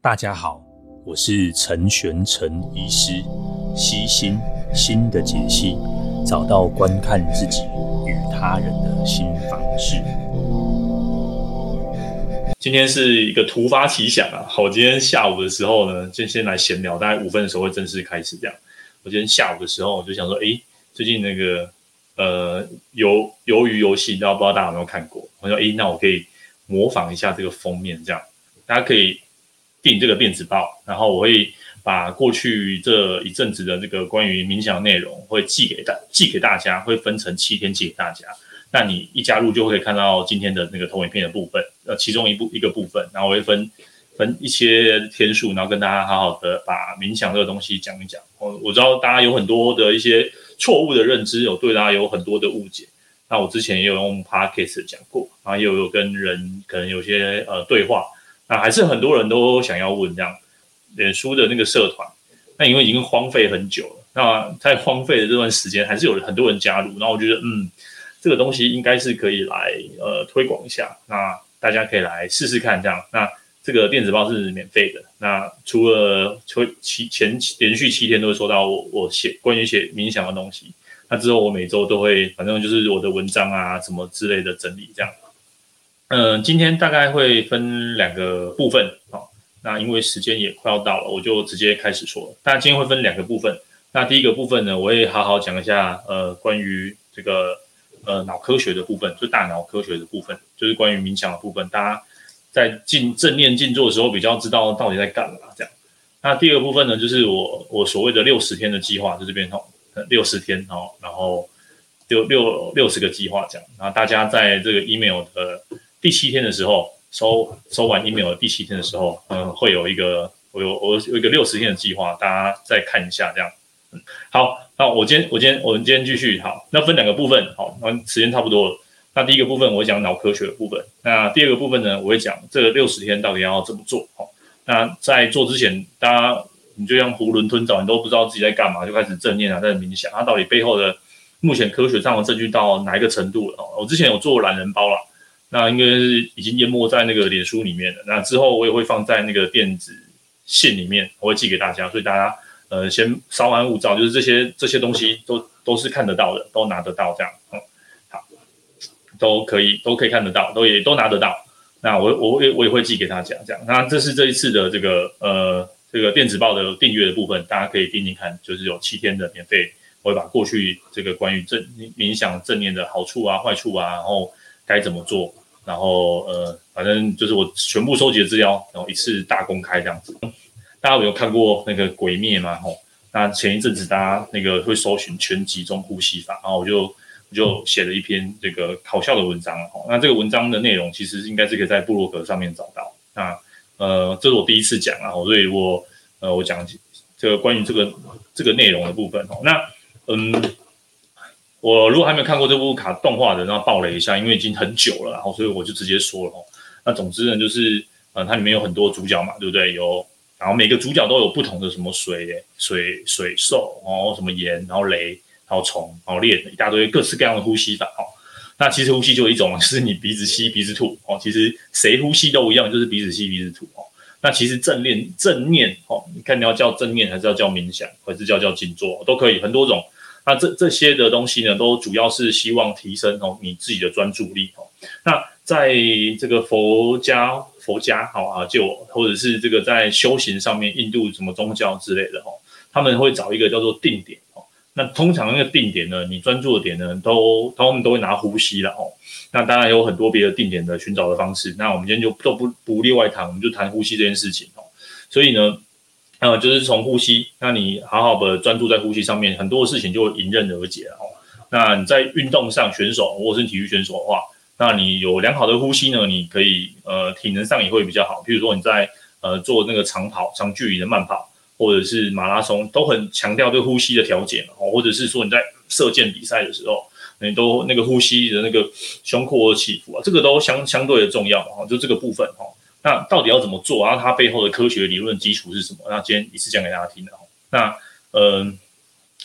大家好，我是陈玄陈医师，悉心心的解析，找到观看自己与他人的新方式。今天是一个突发奇想啊！好，今天下午的时候呢，就先来闲聊，大概五分的时候会正式开始。这样，我今天下午的时候我就想说，哎，最近那个呃，鱿鱿鱼游戏，不知道大家有没有看过？我说，哎，那我可以模仿一下这个封面，这样大家可以。订这个电子报，然后我会把过去这一阵子的这个关于冥想内容会寄给大寄给大家，会分成七天寄给大家。那你一加入就会看到今天的那个投影片的部分，呃，其中一部一个部分，然后我会分分一些天数，然后跟大家好好的把冥想这个东西讲一讲。我我知道大家有很多的一些错误的认知，有对大家有很多的误解。那我之前也有用 Podcast 讲过，然后也有跟人可能有些呃对话。那还是很多人都想要问这样，脸书的那个社团，那因为已经荒废很久了，那在荒废的这段时间，还是有很多人加入。然后我觉得，嗯，这个东西应该是可以来呃推广一下，那大家可以来试试看这样。那这个电子报是免费的，那除了七前连续七天都会收到我我写关于写冥想的东西，那之后我每周都会，反正就是我的文章啊什么之类的整理这样。嗯、今天大概会分两个部分，好、那因为时间也快要到了，我就直接开始说了。那今天会分两个部分，那第一个部分呢，我会好好讲一下，呃，关于这个呃脑科学的部分，就大脑科学的部分，就是关于冥想的部分，大家在静正念静坐的时候比较知道到底在干嘛这样。那第二个部分呢，就是我我所谓的六十天的计划，在这边哦，六十天哦，然后六六六十个计划这样，然后大家在这个 email 的。第七天的时候收收完 email 的第七天的时候，嗯，会有一个我有我有一个六十天的计划，大家再看一下这样。嗯，好，那我今天我今天我们今天继续好，那分两个部分，好，那时间差不多了。那第一个部分我会讲脑科学的部分，那第二个部分呢，我会讲这个六十天到底要怎么做。好，那在做之前，大家你就像囫囵吞枣，你都不知道自己在干嘛，就开始正念啊，在冥想，它到底背后的目前科学上的证据到哪一个程度了？我之前有做懒人包了。那应该是已经淹没在那个脸书里面了。那之后我也会放在那个电子信里面，我会寄给大家，所以大家呃先稍安勿躁，就是这些这些东西都都是看得到的，都拿得到这样，嗯，好，都可以都可以看得到，都也都拿得到。那我我也我也会寄给大家这样。那这是这一次的这个呃这个电子报的订阅的部分，大家可以听听看，就是有七天的免费，我会把过去这个关于正冥想正念的好处啊坏处啊，然后。该怎么做？然后呃，反正就是我全部收集的资料，然后一次大公开这样子。大家有看过那个《鬼灭》吗？吼，那前一阵子大家那个会搜寻全集中呼吸法，然后我就我就写了一篇这个好笑的文章。吼，那这个文章的内容其实应该是可以在部落格上面找到。那呃，这是我第一次讲啊，所以我呃我讲这个关于这个这个内容的部分。吼，那嗯。我如果还没有看过这部卡动画的，然后爆雷一下，因为已经很久了，然后所以我就直接说了。那总之呢，就是呃，它里面有很多主角嘛，对不对？有，然后每个主角都有不同的什么水、水、水兽，然后什么盐，然后雷，然后虫，然后裂，一大堆各式各样的呼吸法哦。那其实呼吸就一种，就是你鼻子吸，鼻子吐哦。其实谁呼吸都一样，就是鼻子吸，鼻子吐哦。那其实正念，正念哦，你看你要叫正念，还是要叫冥想，还是叫叫静坐，都可以，很多种。那这这些的东西呢，都主要是希望提升哦你自己的专注力哦。那在这个佛家佛家好啊，就或者是这个在修行上面，印度什么宗教之类的哦，他们会找一个叫做定点哦。那通常那个定点呢，你专注的点呢，都他们都会拿呼吸了哦。那当然有很多别的定点的寻找的方式。那我们今天就都不不例外谈，我们就谈呼吸这件事情哦。所以呢。呃，就是从呼吸，那你好好的专注在呼吸上面，很多的事情就会迎刃而解了哦。那你在运动上，选手或是体育选手的话，那你有良好的呼吸呢，你可以呃体能上也会比较好。譬如说你在呃做那个长跑、长距离的慢跑，或者是马拉松，都很强调对呼吸的调节哦。或者是说你在射箭比赛的时候，你都那个呼吸的那个胸廓的起伏啊，这个都相相对的重要哦。就这个部分哦。那到底要怎么做？然后它背后的科学理论基础是什么？那今天一次讲给大家听的。那嗯、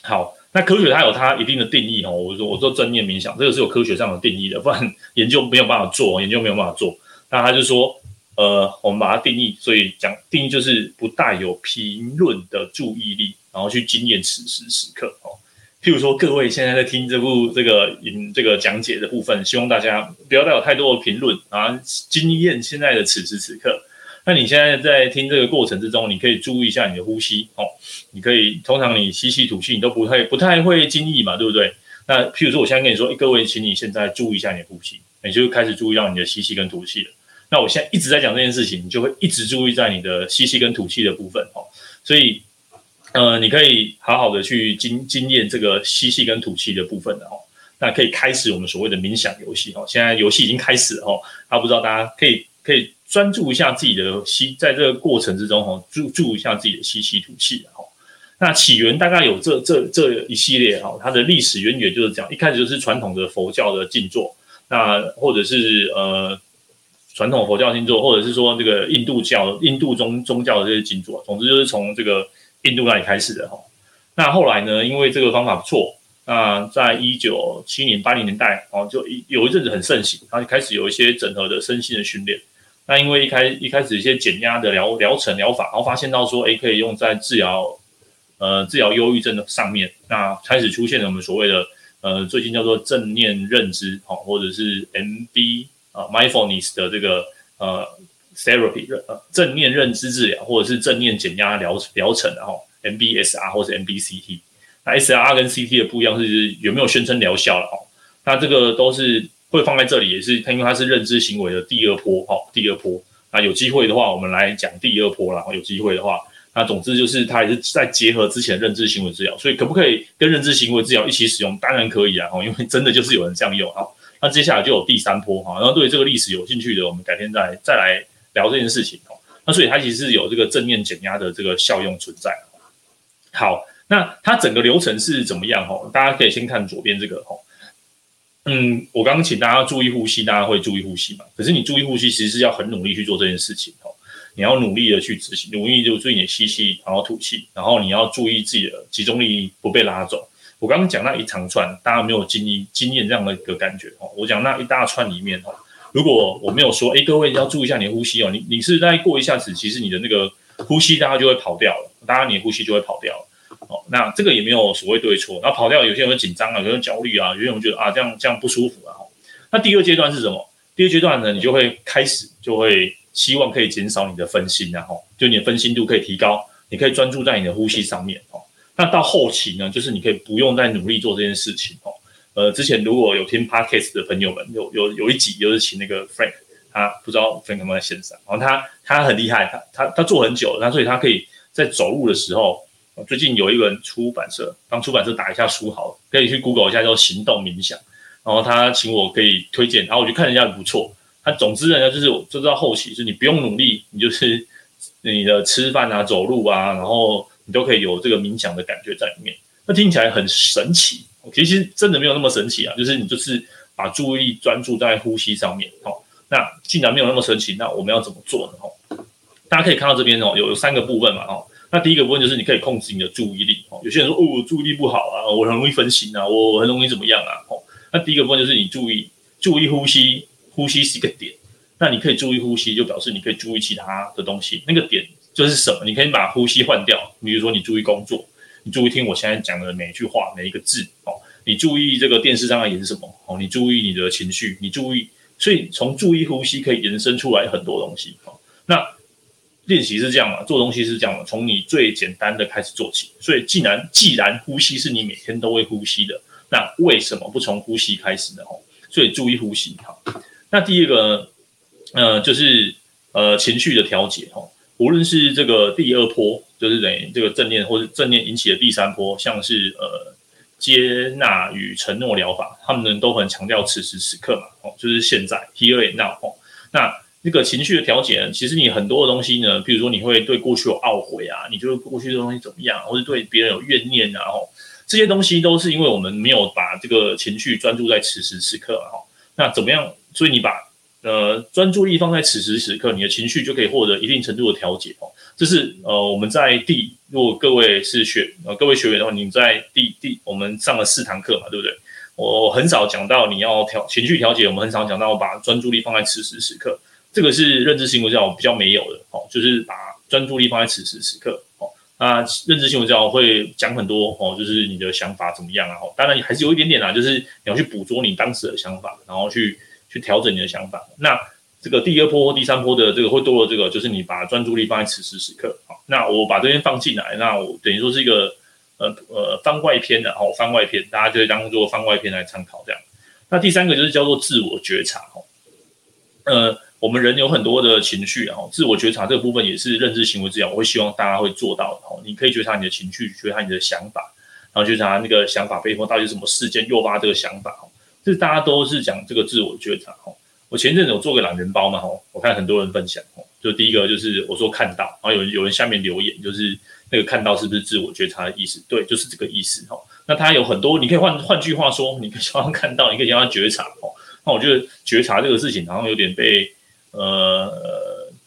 好，那科学它有它一定的定义哦。我说我说正念冥想，这个是有科学上的定义的，不然研究没有办法做，研究没有办法做。那他就说，呃，我们把它定义，所以讲定义就是不带有评论的注意力，然后去经验此时此刻哦。譬如说，各位现在在听这部这个引这个讲解的部分，希望大家不要带有太多的评论啊，经验现在的此时此刻。那你现在在听这个过程之中，你可以注意一下你的呼吸哦。你可以通常你吸气吐气，你都不太不太会经意嘛，对不对？那譬如说，我现在跟你说，各位，请你现在注意一下你的呼吸，你就开始注意到你的吸气跟吐气了。那我现在一直在讲这件事情，你就会一直注意在你的吸气跟吐气的部分哦。所以，呃，你可以好好的去经经验这个吸气跟吐气的部分的哦。那可以开始我们所谓的冥想游戏哦。现在游戏已经开始了哦。他不知道大家可以可以专注一下自己的吸，在这个过程之中哦，注注一下自己的吸气吐气哦。那起源大概有这这这一系列哈，它的历史渊源就是这样，一开始就是传统的佛教的静坐，那或者是呃。传统佛教静坐，或者是说这个印度教、印度宗宗教的这些静坐，总之就是从这个印度那里开始的哈。那后来呢，因为这个方法不错，那在一九七零八零年代哦，就有一阵子很盛行，然后开始有一些整合的身心的训练。那因为一开一开始一些减压的疗疗程疗法，然后发现到说，诶，可以用在治疗呃治疗忧郁症的上面，那开始出现了我们所谓的呃最近叫做正念认知哦，或者是 MB。啊，mindfulness 的这个呃 therapy 呃正念认知治疗，或者是正念减压疗疗程，然后 MBSR 或者 MBCT，那 SR 跟 CT 的不一样是有没有宣称疗效了哦？那这个都是会放在这里，也是它因为它是认知行为的第二波哦，第二波。那有机会的话，我们来讲第二波啦。有机会的话，那总之就是它也是在结合之前认知行为治疗，所以可不可以跟认知行为治疗一起使用？当然可以啊，哦，因为真的就是有人这样用啊。那接下来就有第三波哈，然后对这个历史有兴趣的，我们改天再再来聊这件事情哦。那所以它其实是有这个正面减压的这个效用存在。好，那它整个流程是怎么样哦？大家可以先看左边这个哦。嗯，我刚刚请大家注意呼吸，大家会注意呼吸嘛？可是你注意呼吸，其实是要很努力去做这件事情哦。你要努力的去执行，努力就注意你吸气，然后吐气，然后你要注意自己的集中力不被拉走。我刚刚讲那一长串，大家没有经历经验这样的一个感觉哦。我讲那一大串里面哦，如果我没有说，哎，各位要注意一下你的呼吸哦。你你是在过一下子，其实你的那个呼吸大家就会跑掉了，大家你的呼吸就会跑掉了哦。那这个也没有所谓对错，那跑掉有些人会紧张啊，有些人焦虑啊，有些人觉得啊这样这样不舒服啊。那第二阶段是什么？第二阶段呢，你就会开始就会希望可以减少你的分心，然后就你的分心度可以提高，你可以专注在你的呼吸上面哦。那到后期呢，就是你可以不用再努力做这件事情哦。呃，之前如果有听 Podcast 的朋友们，有有有一集就是请那个 Frank，他不知道 Frank 有没有在线上，然后他他很厉害，他他他做很久了，那所以他可以在走路的时候，最近有一本出版社帮出版社打一下书好了，可以去 Google 一下叫行动冥想，然后他请我可以推荐，然后我就看人家不错，他总之人家就是就知道后期就是你不用努力，你就是你的吃饭啊、走路啊，然后。你都可以有这个冥想的感觉在里面，那听起来很神奇。其实真的没有那么神奇啊，就是你就是把注意力专注在呼吸上面。哦，那既然没有那么神奇，那我们要怎么做呢？哦，大家可以看到这边哦，有三个部分嘛。哦，那第一个部分就是你可以控制你的注意力。哦，有些人说哦，注意力不好啊，我很容易分心啊，我很容易怎么样啊？哦，那第一个部分就是你注意注意呼吸，呼吸是一个点。那你可以注意呼吸，就表示你可以注意其他的东西，那个点。就是什么？你可以把呼吸换掉，比如说你注意工作，你注意听我现在讲的每一句话、每一个字哦。你注意这个电视上在演什么哦？你注意你的情绪，你注意，所以从注意呼吸可以延伸出来很多东西哦。那练习是这样嘛？做东西是这样嘛？从你最简单的开始做起。所以既然既然呼吸是你每天都会呼吸的，那为什么不从呼吸开始呢？哦，所以注意呼吸哈。那第一个呃，就是呃情绪的调节哦。无论是这个第二波，就是等于这个正念，或者正念引起的第三波，像是呃接纳与承诺疗法，他们都很强调此时此刻嘛，哦，就是现在 here and now 哦。那那个情绪的调节，其实你很多的东西呢，比如说你会对过去有懊悔啊，你觉得过去的东西怎么样，或者对别人有怨念啊，哦，这些东西都是因为我们没有把这个情绪专注在此时此刻啊，哈。那怎么样？所以你把呃，专注力放在此时此刻，你的情绪就可以获得一定程度的调节哦。这是呃，我们在第，如果各位是学呃各位学员的话，你在第第我们上了四堂课嘛，对不对？我很少讲到你要调情绪调节，我们很少讲到把专注力放在此时此刻。这个是认知行为治疗比较没有的哦，就是把专注力放在此时此刻哦。那认知行为治疗会讲很多哦，就是你的想法怎么样啊？哦，当然还是有一点点啦，就是你要去捕捉你当时的想法，然后去去调整你的想法。那这个第二波或第三波的这个会多了，这个就是你把专注力放在此时此刻。好，那我把这边放进来，那我等于说是一个呃呃番外篇的哦，番外篇，大家就会当做番外篇来参考这样。那第三个就是叫做自我觉察哦，呃。我们人有很多的情绪，然后自我觉察这个部分也是认知行为治疗，我会希望大家会做到的。你可以觉察你的情绪，觉察你的想法，然后觉察那个想法背后到底是什么事件诱发这个想法。这大家都是讲这个自我觉察哦。我前阵子有做个懒人包嘛，我看很多人分享，就第一个就是我说看到，然后有有人下面留言，就是那个看到是不是自我觉察的意思？对，就是这个意思。那他有很多，你可以换换句话说，你可以想要看到，你可以让他觉察哦。那我觉得觉察这个事情好像有点被。呃，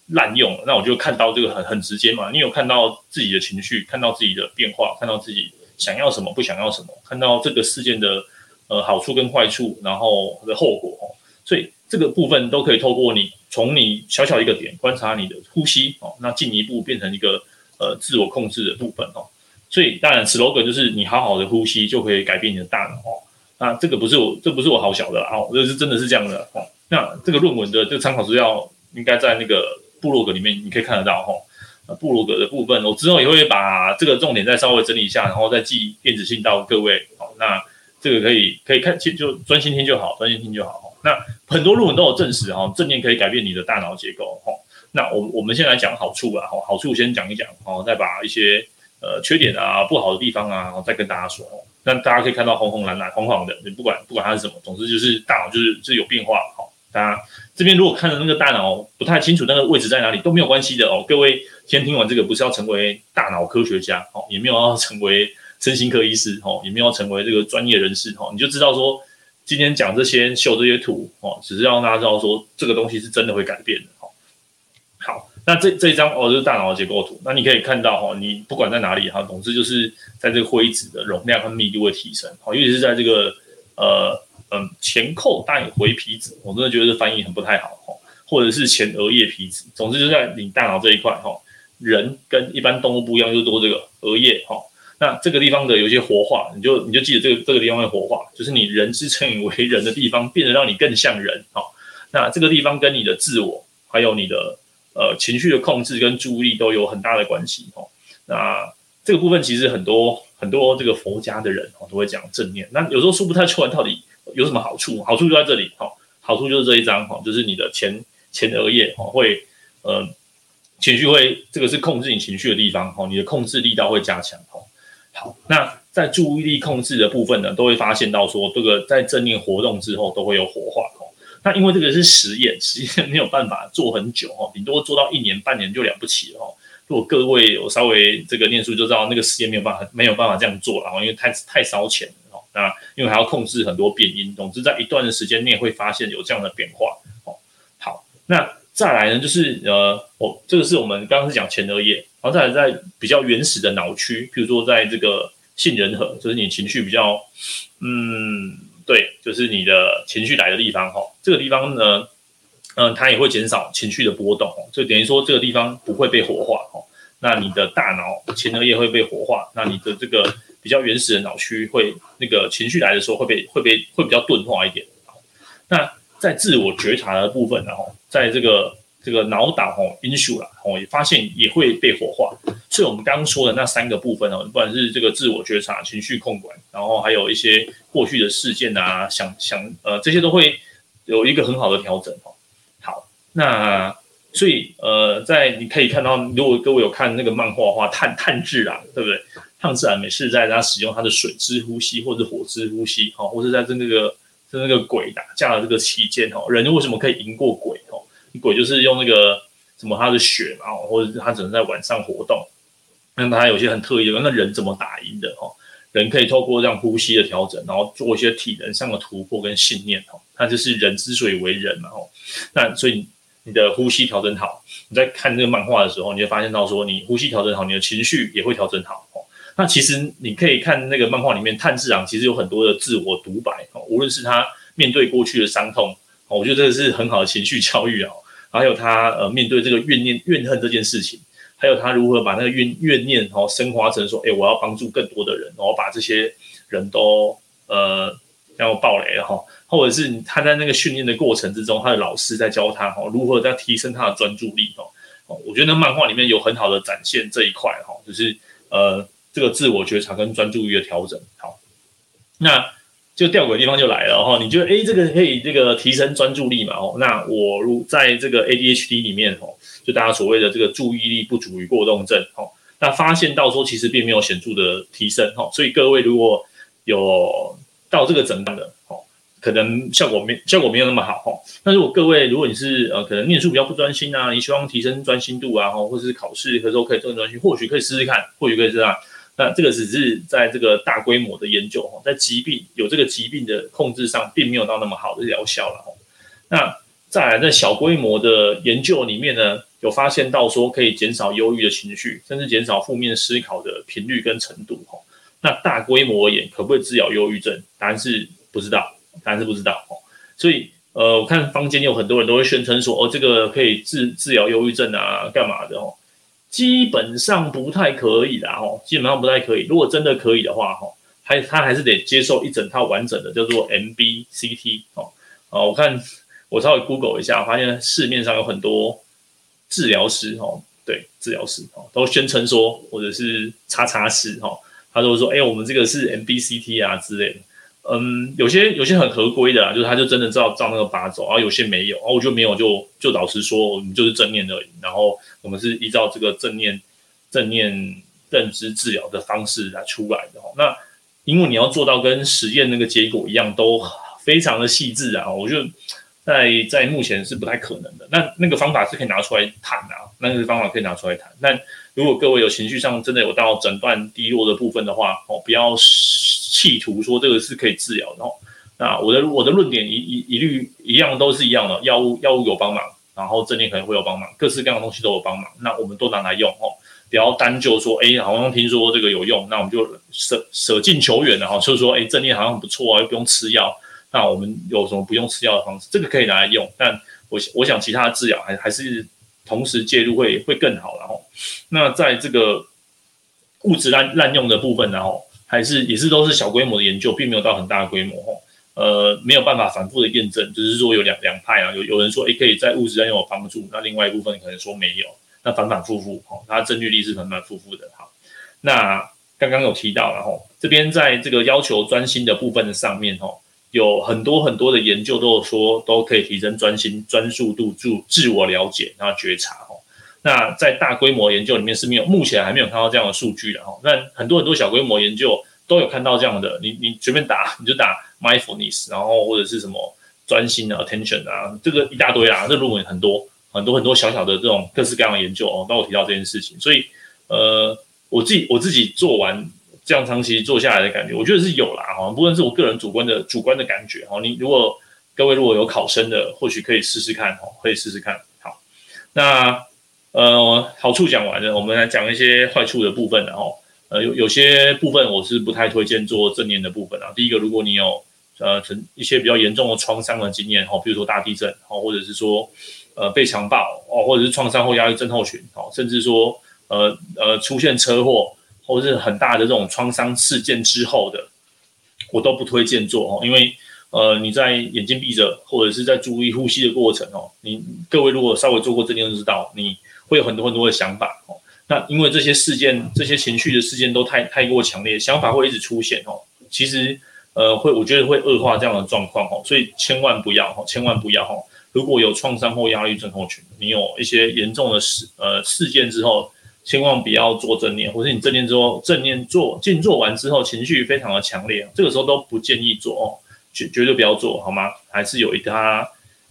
滥用，那我就看到这个很很直接嘛。你有看到自己的情绪，看到自己的变化，看到自己想要什么，不想要什么，看到这个事件的呃好处跟坏处，然后的后果哦。所以这个部分都可以透过你从你小小一个点观察你的呼吸哦，那进一步变成一个呃自我控制的部分哦。所以当然，slogan 就是你好好的呼吸就可以改变你的大脑哦。那这个不是我，这不是我好小的啊，这是真的是这样的哦。那这个论文的这个参考资料应该在那个部落格里面，你可以看得到哈。呃，部落格的部分，我之后也会把这个重点再稍微整理一下，然后再寄电子信到各位。好，那这个可以可以看，就专心听就好，专心听就好。那很多论文都有证实哈，正念可以改变你的大脑结构哈。那我我们先来讲好处吧，好，好处先讲一讲，好，再把一些呃缺点啊、不好的地方啊，再跟大家说。那大家可以看到红红蓝蓝、黄黄的，你不管不管它是什么，总之就是大脑就是就是有变化，好。大家这边如果看的那个大脑不太清楚，那个位置在哪里都没有关系的哦。各位先听完这个，不是要成为大脑科学家哦，也没有要成为身心科医师哦，也没有成为这个专业人士哦。你就知道说，今天讲这些秀这些图哦，只是让大家知道说这个东西是真的会改变的哦。好，那这这一张哦就是大脑的结构图，那你可以看到哈，你不管在哪里哈，总之就是在这个灰质的容量和密度会提升哦，尤其是在这个呃。嗯，前扣带回皮质，我真的觉得翻译很不太好哈，或者是前额叶皮质，总之就在你大脑这一块哈，人跟一般动物不一样，就多这个额叶哈。那这个地方的有些活化，你就你就记得这个这个地方会活化，就是你人之称为人的地方，变得让你更像人哈。那这个地方跟你的自我，还有你的呃情绪的控制跟注意力都有很大的关系哦。那这个部分其实很多很多这个佛家的人哦都会讲正念，那有时候说不太出来到底。有什么好处？好处就在这里，哈，好处就是这一张，哈，就是你的前前额叶，哈，会，呃，情绪会，这个是控制你情绪的地方，哈，你的控制力道会加强，哦，好，那在注意力控制的部分呢，都会发现到说，这个在正念活动之后都会有活化，哦，那因为这个是实验，实验没有办法做很久，哦，顶多做到一年半年就了不起了，哈，如果各位有稍微这个念书就知道，那个实验没有办法没有办法这样做了，因为太太烧钱哦。那因为还要控制很多变因，总之在一段的时间内会发现有这样的变化。哦，好，那再来呢，就是呃，哦，这个是我们刚刚是讲前额叶，然后再在比较原始的脑区，譬如说在这个杏仁核，就是你情绪比较，嗯，对，就是你的情绪来的地方哈、哦，这个地方呢，嗯、它也会减少情绪的波动，就等于说这个地方不会被活化哦，那你的大脑前额叶会被活化，那你的这个。比较原始的脑区会那个情绪来的时候会被会被会比较钝化一点。那在自我觉察的部分，然后在这个这个脑岛哦，insula 哦，也发现也会被活化。所以我们刚刚说的那三个部分哦，不管是这个自我觉察、情绪控管，然后还有一些过去的事件啊，想想呃这些都会有一个很好的调整哦。好，那所以呃，在你可以看到，如果各位有看那个漫画的话，炭炭治啊，对不对？炭治郎每次在他使用他的水之呼吸或者火之呼吸，哈，或者在这那个在那个鬼打架的这个期间，哦，人为什么可以赢过鬼？哈，鬼就是用那个什么他的血嘛，或者是他只能在晚上活动，那他有些很特异的，那人怎么打赢的？哈，人可以透过这样呼吸的调整，然后做一些体能上的突破跟信念，哈，那就是人之所以为人嘛，哈，那所以你的呼吸调整好，你在看这个漫画的时候，你会发现到说，你呼吸调整好，你的情绪也会调整好哦。那其实你可以看那个漫画里面，炭治郎其实有很多的自我独白哦，无论是他面对过去的伤痛，我觉得这个是很好的情绪教育啊。还有他呃面对这个怨念、怨恨这件事情，还有他如何把那个怨怨念哦升华成说，哎，我要帮助更多的人，然后把这些人都呃让我爆雷了哈，或者是他在那个训练的过程之中，他的老师在教他哈如何在提升他的专注力哦。哦，我觉得那漫画里面有很好的展现这一块哈，就是呃这个自我觉察跟专注力的调整。好，那就吊诡的地方就来了哈，你觉得诶这个可以这个提升专注力嘛？哦，那我如在这个 ADHD 里面哦，就大家所谓的这个注意力不足与过动症哦，那发现到说其实并没有显著的提升哈，所以各位如果有到这个诊断的哦。可能效果没效果没有那么好哈。那如果各位，如果你是呃可能念书比较不专心啊，你希望提升专心度啊，哈，或者是考试的时候可以更专心，或许可以试试看，或许可以这样。那这个只是在这个大规模的研究哈，在疾病有这个疾病的控制上，并没有到那么好的疗效了哈。那再来在小规模的研究里面呢，有发现到说可以减少忧郁的情绪，甚至减少负面思考的频率跟程度哈。那大规模而言，可不可以治疗忧郁症？答案是不知道。答案是不知道哦，所以呃，我看坊间有很多人都会宣称说，哦，这个可以治治疗忧郁症啊，干嘛的哦？基本上不太可以啦，哦，基本上不太可以。如果真的可以的话，哈，还他还是得接受一整套完整的叫做 MBCT 哦。哦，我看我稍微 Google 一下，发现市面上有很多治疗师哦，对，治疗师哦，都宣称说，或者是叉叉师哈，他都说，哎，我们这个是 MBCT 啊之类的。嗯，有些有些很合规的啦，就是他就真的照照那个把走，然后有些没有，然后我就没有就就老实说，我们就是正念而已，然后我们是依照这个正念正念认知治疗的方式来出来的哈。那因为你要做到跟实验那个结果一样，都非常的细致啊，我就在在目前是不太可能的。那那个方法是可以拿出来谈啊，那个方法可以拿出来谈。那如果各位有情绪上真的有到诊断低落的部分的话，哦，不要。企图说这个是可以治疗的哦，那我的我的论点一一一律一样都是一样的，药物药物有帮忙，然后正念可能会有帮忙，各式各样的东西都有帮忙，那我们都拿来用哦，不要单就说哎，好像听说这个有用，那我们就舍舍近求远了哈，就是说哎，正念好像不错啊，又不用吃药，那我们有什么不用吃药的方式？这个可以拿来用，但我我想其他的治疗还还是同时介入会会更好，然后那在这个物质滥滥用的部分，然后。还是也是都是小规模的研究，并没有到很大的规模吼，呃，没有办法反复的验证，就是说有两两派啊，有有人说诶可以在物质上有帮助，那另外一部分可能说没有，那反反复复吼，它证据力是反反复复的哈。那刚刚有提到了吼，这边在这个要求专心的部分的上面吼，有很多很多的研究都有说都可以提升专心、专注度、自自我了解，然后觉察。那在大规模研究里面是没有，目前还没有看到这样的数据的哈。那很多很多小规模研究都有看到这样的，你你随便打，你就打 mindfulness，然后或者是什么专心的，attention 啊，这个一大堆啊，这论文很多很多很多小小的这种各式各样的研究哦，都有提到这件事情。所以呃，我自己我自己做完这样长期做下来的感觉，我觉得是有啦哈。不论是我个人主观的主观的感觉哈，你如果各位如果有考生的，或许可以试试看哦，可以试试看。好，那。呃，好处讲完了，我们来讲一些坏处的部分，然后，呃，有有些部分我是不太推荐做正念的部分啊。第一个，如果你有呃成一些比较严重的创伤的经验，哈，比如说大地震，哈，或者是说呃被强暴，哦，或者是创伤后压力症候群，哦，甚至说呃呃出现车祸或者是很大的这种创伤事件之后的，我都不推荐做，哦，因为呃你在眼睛闭着或者是在注意呼吸的过程，哦，你各位如果稍微做过正念就知道你。会有很多很多的想法哦，那因为这些事件、这些情绪的事件都太太过强烈，想法会一直出现哦。其实，呃，会我觉得会恶化这样的状况哦，所以千万不要哈，千万不要哈。如果有创伤或压力症候群，你有一些严重的事呃事件之后，千万不要做正念，或者你正念之后正念做静坐完之后，情绪非常的强烈，这个时候都不建议做哦，绝绝对不要做好吗？还是有一它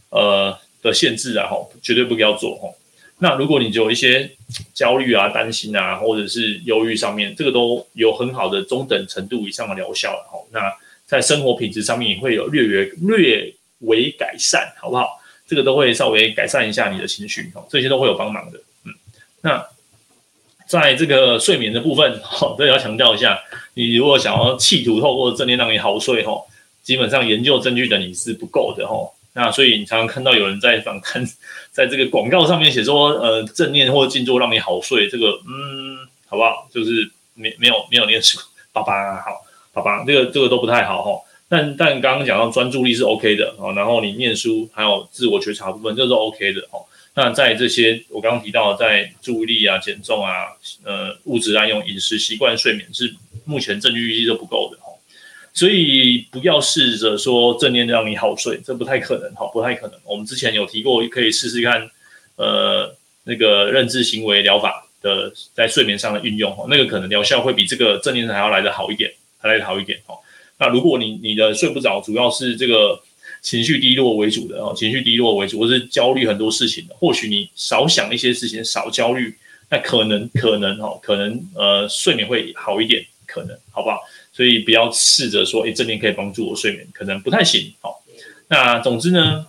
呃的限制啊哈，绝对不要做哦。那如果你就有一些焦虑啊、担心啊，或者是忧郁上面，这个都有很好的中等程度以上的疗效了哈。那在生活品质上面也会有略微略微改善，好不好？这个都会稍微改善一下你的情绪哦，这些都会有帮忙的。嗯，那在这个睡眠的部分，哈，这要强调一下，你如果想要企图透过正念让你好睡哈，基本上研究证据的你是不够的哦。那所以你常常看到有人在访谈，在这个广告上面写说，呃，正念或静坐让你好睡，这个嗯，好不好？就是没没有没有念书，爸爸好，爸爸这个这个都不太好哈。但但刚刚讲到专注力是 OK 的哦，然后你念书还有自我觉察部分，这是 OK 的哦。那在这些我刚刚提到，在注意力啊、减重啊、呃物质滥用、饮食习惯、睡眠，是目前证据预计都不够的。所以不要试着说正念让你好睡，这不太可能哈，不太可能。我们之前有提过，可以试试看，呃，那个认知行为疗法的在睡眠上的运用哈，那个可能疗效会比这个正念还要来得好一点，还来得好一点哈。那如果你你的睡不着，主要是这个情绪低落为主的哦，情绪低落为主，或是焦虑很多事情的，或许你少想一些事情，少焦虑，那可能可能哈，可能呃睡眠会好一点，可能好不好？所以不要试着说，诶，正念可以帮助我睡眠，可能不太行。好，那总之呢，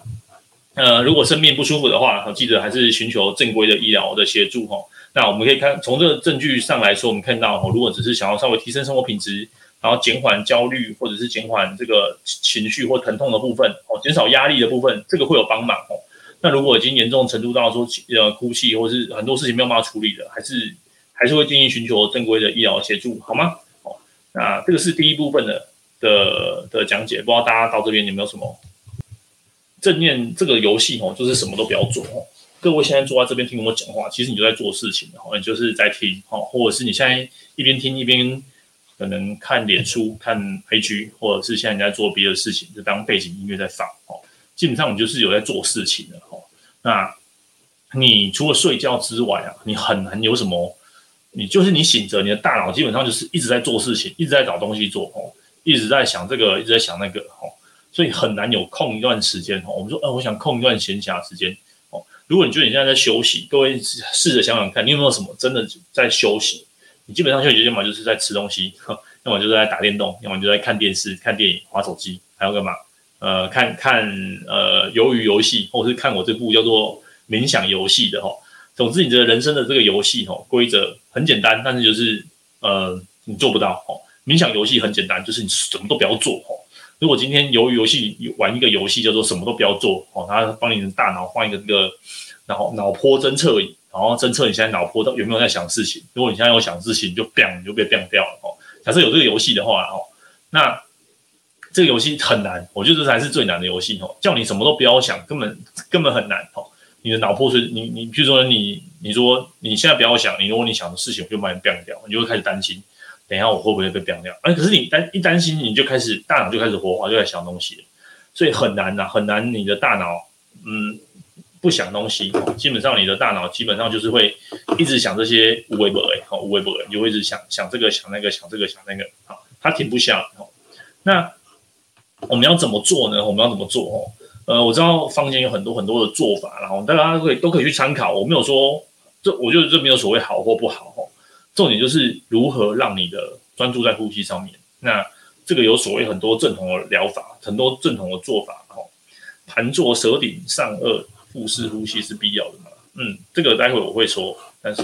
呃，如果生病不舒服的话，记得还是寻求正规的医疗的协助。哈，那我们可以看从这个证据上来说，我们看到，如果只是想要稍微提升生活品质，然后减缓焦虑或者是减缓这个情绪或疼痛的部分，哦，减少压力的部分，这个会有帮忙。哦，那如果已经严重程度到说，呃，哭泣或是很多事情没有办法处理的，还是还是会建议寻求正规的医疗协助，好吗？那这个是第一部分的的的讲解，不知道大家到这边有没有什么正念这个游戏哦，就是什么都不要做哦。各位现在坐在这边听我讲话，其实你就在做事情哦，你就是在听哦，或者是你现在一边听一边可能看脸书、看 IG，或者是现在你在做别的事情，就当背景音乐在放哦。基本上你就是有在做事情的哦。那你除了睡觉之外啊，你很难有什么？你就是你醒着，你的大脑基本上就是一直在做事情，一直在找东西做哦，一直在想这个，一直在想那个哦，所以很难有空一段时间哦。我们说，呃，我想空一段闲暇时间哦。如果你觉得你现在在休息，各位试着想想看，你有没有什么真的在休息？你基本上休息，要么就是在吃东西，要么就是在打电动，要么就在看电视、看电影、划手机，还要干嘛？呃，看看呃，鱿鱼游戏，或者是看我这部叫做冥想游戏的哈。总之，你的人生的这个游戏哈，规则很简单，但是就是呃，你做不到哦。冥想游戏很简单，就是你什么都不要做哦。如果今天鱿鱼游戏玩一个游戏叫做什么都不要做哦，它帮你的大脑换一个这个，然后脑波侦测仪，然后侦测你现在脑波到有没有在想事情。如果你现在有想事情，就 bang 你就被 bang 掉了哦。假设有这个游戏的话哦，那这个游戏很难，我觉得这才是最难的游戏哦。叫你什么都不要想，根本根本很难哦。你的脑波是，你你，比如说你，你说你现在不要想，你如果你想的事情，我就把你变掉，你就会开始担心，等一下我会不会被变掉？哎，可是你担一担心，你就开始大脑就开始活化，就在想东西，所以很难呐，很难。你的大脑，嗯，不想东西，基本上你的大脑基本上就是会一直想这些无为不为，好无为不为，你就会一直想想这个想那个想这个想那个，好，它停不下。那我们要怎么做呢？我们要怎么做？哦？呃，我知道坊间有很多很多的做法，然后大家都可以都可以去参考。我没有说这，我觉得这没有所谓好或不好哦。重点就是如何让你的专注在呼吸上面。那这个有所谓很多正统的疗法，很多正统的做法哦。盘坐、舌顶、上颚、腹式呼吸是必要的嘛？嗯，这个待会我会说。但是，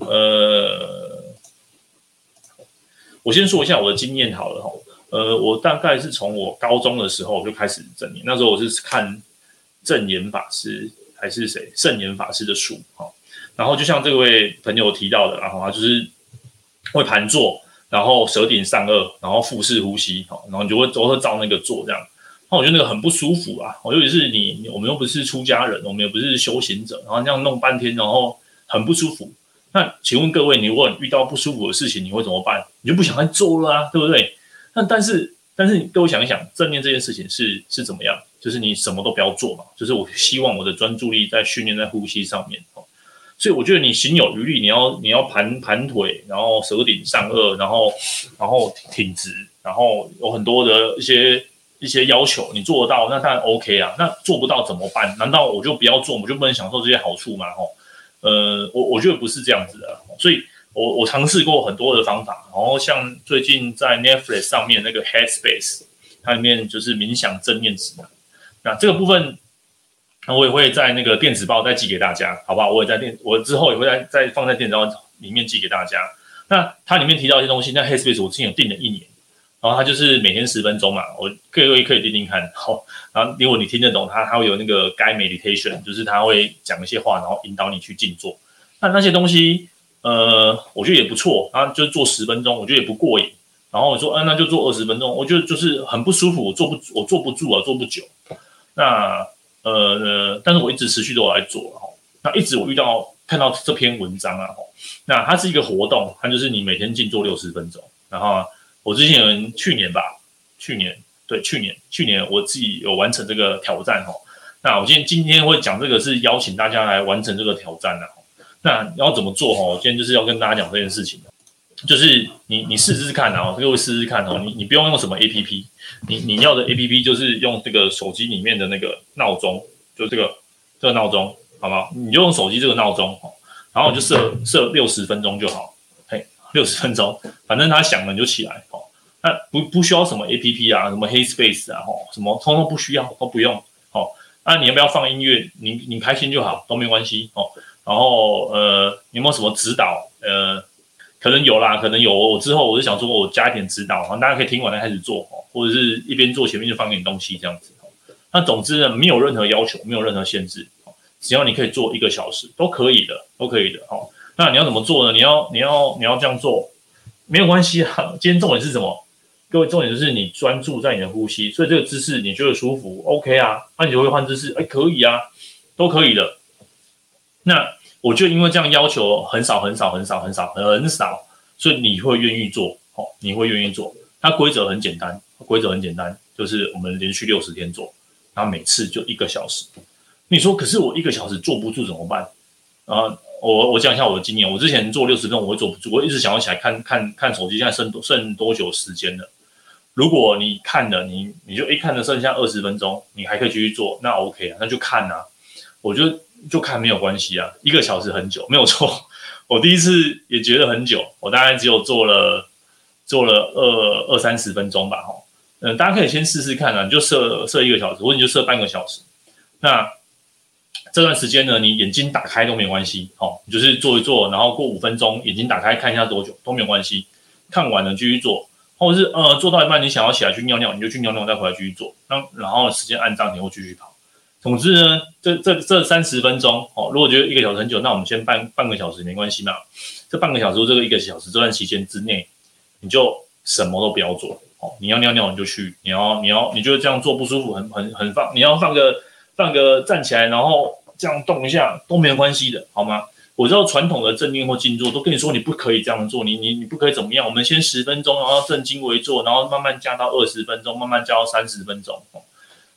呃，我先说一下我的经验好了哈。呃，我大概是从我高中的时候就开始正念，那时候我是看证严法师还是谁圣严法师的书哈，然后就像这位朋友提到的，然后他就是会盘坐，然后舌顶上颚，然后腹式呼吸哈，然后你就会都会照那个做这样，那我觉得那个很不舒服啊，尤其是你我们又不是出家人，我们也不是修行者，然后这样弄半天，然后很不舒服。那请问各位，你如果遇到不舒服的事情，你会怎么办？你就不想再做了啊，对不对？那但是但是你给我想一想，正念这件事情是是怎么样？就是你什么都不要做嘛，就是我希望我的专注力在训练在呼吸上面哦。所以我觉得你行有余力，你要你要盘盘腿，然后舌顶上颚，然后然后挺直，然后有很多的一些一些要求，你做得到，那当然 OK 啊。那做不到怎么办？难道我就不要做，我就不能享受这些好处吗？哦，呃，我我觉得不是这样子的，所以。我我尝试过很多的方法，然后像最近在 Netflix 上面那个 Headspace，它里面就是冥想正念指南。那这个部分，那我也会在那个电子报再寄给大家，好不好？我也在电，我之后也会再再放在电子报里面寄给大家。那它里面提到一些东西，那 Headspace 我之前有订了一年，然后它就是每天十分钟嘛，我各位可以听听看，好，然后如果你听得懂，它它会有那个 guide meditation，就是它会讲一些话，然后引导你去静坐。那那些东西，呃，我觉得也不错，啊就做十分钟，我觉得也不过瘾。然后我说，嗯、那就做二十分钟，我觉得就是很不舒服，我坐不，我坐不住啊，坐不久。那呃，但是我一直持续都有来做哈。那一直我遇到看到这篇文章啊，那它是一个活动，它就是你每天静坐六十分钟。然后我之前去年吧，去年对去年去年我自己有完成这个挑战哈。那我今天今天会讲这个是邀请大家来完成这个挑战的。那要怎么做哈？我今天就是要跟大家讲这件事情。就是你你试试看啊，各位试试看哦。你你不用用什么 APP，你你要的 APP 就是用这个手机里面的那个闹钟，就这个这个闹钟，好不好？你就用手机这个闹钟哦，然后就设设六十分钟就好，嘿，六十分钟，反正它响了你就起来，哦。那不不需要什么 APP 啊，什么 Hey Space 啊，吼，什么通通不需要，都不用，哦。那你要不要放音乐？你你开心就好，都没关系，哦。然后呃，有没有什么指导？呃。可能有啦，可能有。我之后我就想说，我加一点指导，然后大家可以听完再开始做，或者是一边做前面就放点东西这样子。那总之呢，没有任何要求，没有任何限制，只要你可以做一个小时都可以的，都可以的。好，那你要怎么做呢？你要你要你要这样做，没有关系啊。今天重点是什么？各位重点就是你专注在你的呼吸，所以这个姿势你觉得舒服，OK 啊？那你就会换姿势，哎，可以啊，都可以的。那。我就因为这样要求很少很少很少很少很少，所以你会愿意做，哦，你会愿意做。它规则很简单，规则很简单，就是我们连续六十天做，然后每次就一个小时。你说，可是我一个小时坐不住怎么办？啊，我我讲一下我的经验，我之前做六十分钟我会坐不住，我一直想要起来看看看手机，现在剩多剩多久时间了？如果你看了，你你就一看了剩下二十分钟，你还可以继续做，那 OK 啊，那就看啊，我就。就看没有关系啊，一个小时很久，没有错。我第一次也觉得很久，我大概只有做了做了二二三十分钟吧，哈。嗯，大家可以先试试看啊，你就设设一个小时，或者你就设半个小时。那这段时间呢，你眼睛打开都没关系，好，你就是做一做，然后过五分钟眼睛打开看一下多久都没有关系。看完了继续做，或者是呃做到一半你想要起来去尿尿，你就去尿尿再回来继续做。那然后时间按暂停或继续跑。总之呢，这这这三十分钟哦，如果觉得一个小时很久，那我们先半半个小时没关系嘛。这半个小时或这个一个小时这段期间之内，你就什么都不要做哦。你要尿尿你就去，你要你要你觉得这样做不舒服，很很很放，你要放个放个站起来，然后这样动一下都没有关系的，好吗？我知道传统的正念或静坐都跟你说你不可以这样做，你你你不可以怎么样？我们先十分钟，然后正襟危坐，然后慢慢加到二十分钟，慢慢加到三十分钟。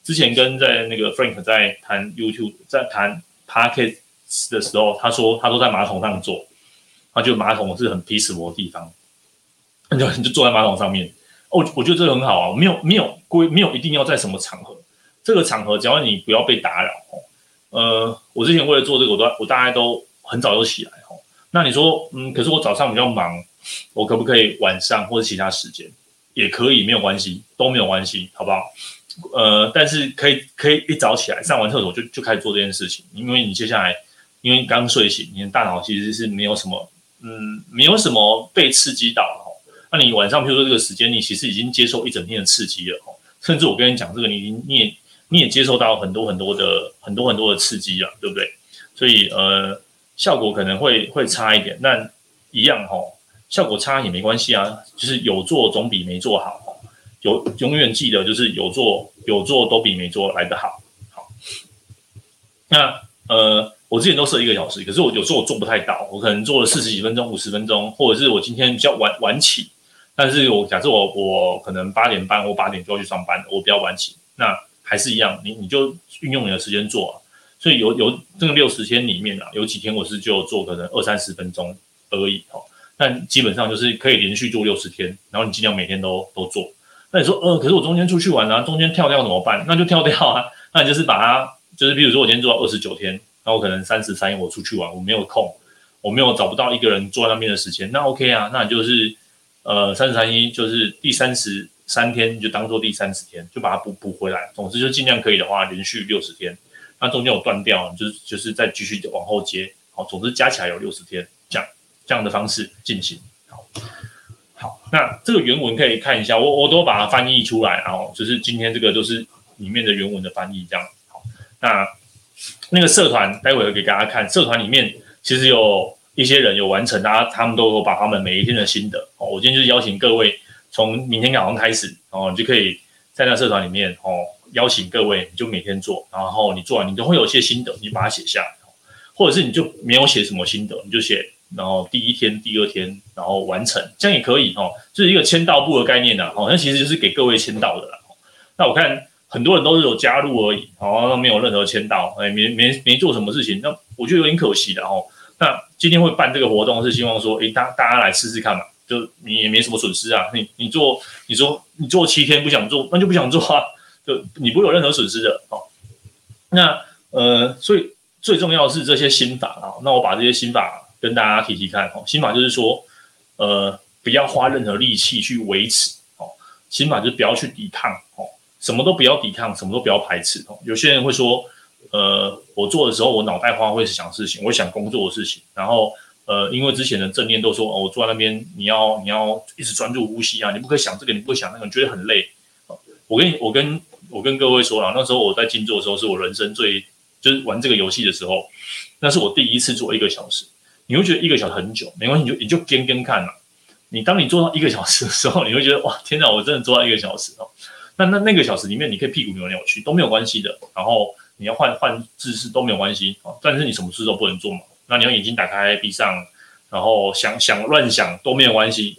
之前跟在那个 Frank 在谈 YouTube，在谈 Podcast 的时候，他说他都在马桶上做，他就马桶是很 peaceful 的地方，你就你就坐在马桶上面。哦，我觉得这个很好啊，没有没有规，没有一定要在什么场合，这个场合只要你不要被打扰哦。呃，我之前为了做这个，我都我大概都很早就起来哦。那你说，嗯，可是我早上比较忙，我可不可以晚上或者其他时间也可以，没有关系，都没有关系，好不好？呃，但是可以可以一早起来上完厕所就就开始做这件事情，因为你接下来因为刚睡醒，你的大脑其实是没有什么嗯没有什么被刺激到哈。那你晚上比如说这个时间，你其实已经接受一整天的刺激了哈。甚至我跟你讲这个，你你也你也接受到很多很多的很多很多的刺激了，对不对？所以呃效果可能会会差一点，但一样哈，效果差也没关系啊，就是有做总比没做好。有永远记得，就是有做有做都比没做来得好。好，那呃，我之前都设一个小时，可是我有时候我做不太到，我可能做了四十几分钟、五十分钟，或者是我今天比较晚晚起，但是我假设我我可能八点半或八点就要去上班，我比较晚起，那还是一样，你你就运用你的时间做。所以有有这个六十天里面啊，有几天我是就做可能二三十分钟而已哦，但基本上就是可以连续做六十天，然后你尽量每天都都做。那你说，呃，可是我中间出去玩啊，中间跳掉怎么办？那就跳掉啊。那你就是把它，就是比如说我今天做到二十九天，那我可能三十三我出去玩，我没有空，我没有找不到一个人坐在那边的时间，那 OK 啊，那你就是呃三十三一就是第三十三天你就当做第三十天，就把它补补回来。总之就尽量可以的话，连续六十天。那中间有断掉，就是就是再继续往后接。好，总之加起来有六十天，这样这样的方式进行。那这个原文可以看一下，我我都把它翻译出来，然后就是今天这个都是里面的原文的翻译，这样。好，那那个社团待会儿给大家看，社团里面其实有一些人有完成，大家他们都有把他们每一天的心得。哦，我今天就是邀请各位从明天早上开始，哦，你就可以在那社团里面，哦，邀请各位，你就每天做，然后你做完你都会有一些心得，你把它写下来，或者是你就没有写什么心得，你就写。然后第一天、第二天，然后完成，这样也可以哦，就是一个签到簿的概念呐，哦，那其实就是给各位签到的啦。那我看很多人都是有加入而已，哦，没有任何签到，哎，没没没做什么事情，那我觉得有点可惜的哦。那今天会办这个活动是希望说，哎，大大家来试试看嘛，就你也没什么损失啊，你你做，你说你做七天不想做，那就不想做啊，就你不会有任何损失的哦。那呃，所以最重要的是这些心法啊，那我把这些心法。跟大家提提看哦，心法就是说，呃，不要花任何力气去维持哦。心法就是不要去抵抗哦，什么都不要抵抗，什么都不要排斥哦。有些人会说，呃，我做的时候，我脑袋花会想事情，我想工作的事情，然后呃，因为之前的正念都说，哦，我坐在那边，你要你要一直专注呼吸啊，你不可以想这个，你不可以想那个，你觉得很累。我跟你，我跟我跟各位说了，那时候我在静坐的时候，是我人生最就是玩这个游戏的时候，那是我第一次做一个小时。你会觉得一个小时很久，没关系，你就你就跟跟看嘛。你当你做到一个小时的时候，你会觉得哇，天哪，我真的做到一个小时哦。那那那个小时里面，你可以屁股扭来扭去都没有关系的。然后你要换换姿势都没有关系哦。但是你什么事都不能做嘛。那你要眼睛打开闭上，然后想想乱想都没有关系。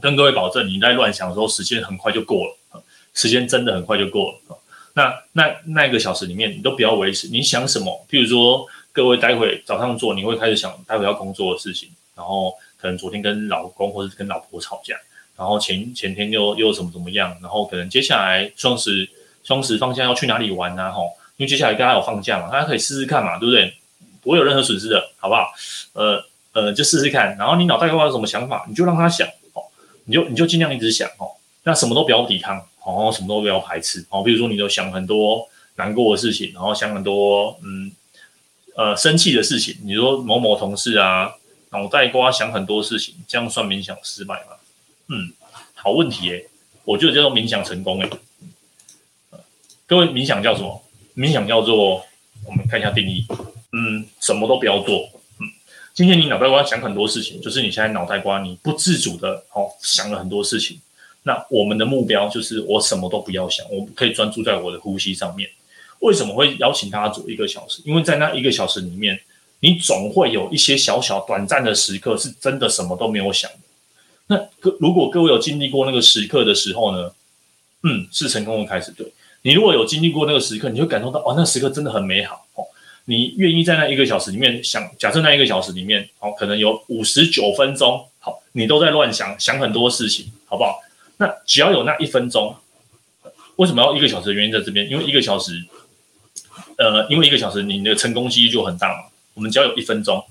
跟各位保证，你在乱想的时候，时间很快就过了，时间真的很快就过了。那那那一个小时里面，你都不要维持，你想什么？譬如说。各位，待会早上做，你会开始想待会要工作的事情，然后可能昨天跟老公或者跟老婆吵架，然后前前天又又怎么怎么样，然后可能接下来双十双十放假要去哪里玩啊？吼，因为接下来大家有放假嘛，大家可以试试看嘛，对不对？不会有任何损失的，好不好？呃呃，就试试看，然后你脑袋瓜有什么想法，你就让他想，哦，你就你就尽量一直想，哦，那什么都不要抵抗，哦，什么都不要排斥，哦，比如说你都想很多难过的事情，然后想很多，嗯。呃，生气的事情，你说某某同事啊，脑袋瓜想很多事情，这样算冥想失败吗？嗯，好问题诶，我觉得叫做冥想成功诶。各位，冥想叫什么？冥想叫做，我们看一下定义。嗯，什么都不要做。嗯，今天你脑袋瓜想很多事情，就是你现在脑袋瓜你不自主的哦想了很多事情。那我们的目标就是我什么都不要想，我可以专注在我的呼吸上面。为什么会邀请大家做一个小时？因为在那一个小时里面，你总会有一些小小短暂的时刻，是真的什么都没有想的。那各如果各位有经历过那个时刻的时候呢？嗯，是成功的开始。对，你如果有经历过那个时刻，你会感受到哦，那时刻真的很美好哦。你愿意在那一个小时里面想，假设那一个小时里面，哦，可能有五十九分钟，好，你都在乱想，想很多事情，好不好？那只要有那一分钟，为什么要一个小时原因在这边？因为一个小时。呃，因为一个小时，你的成功几率就很大嘛。我们只要有一分钟，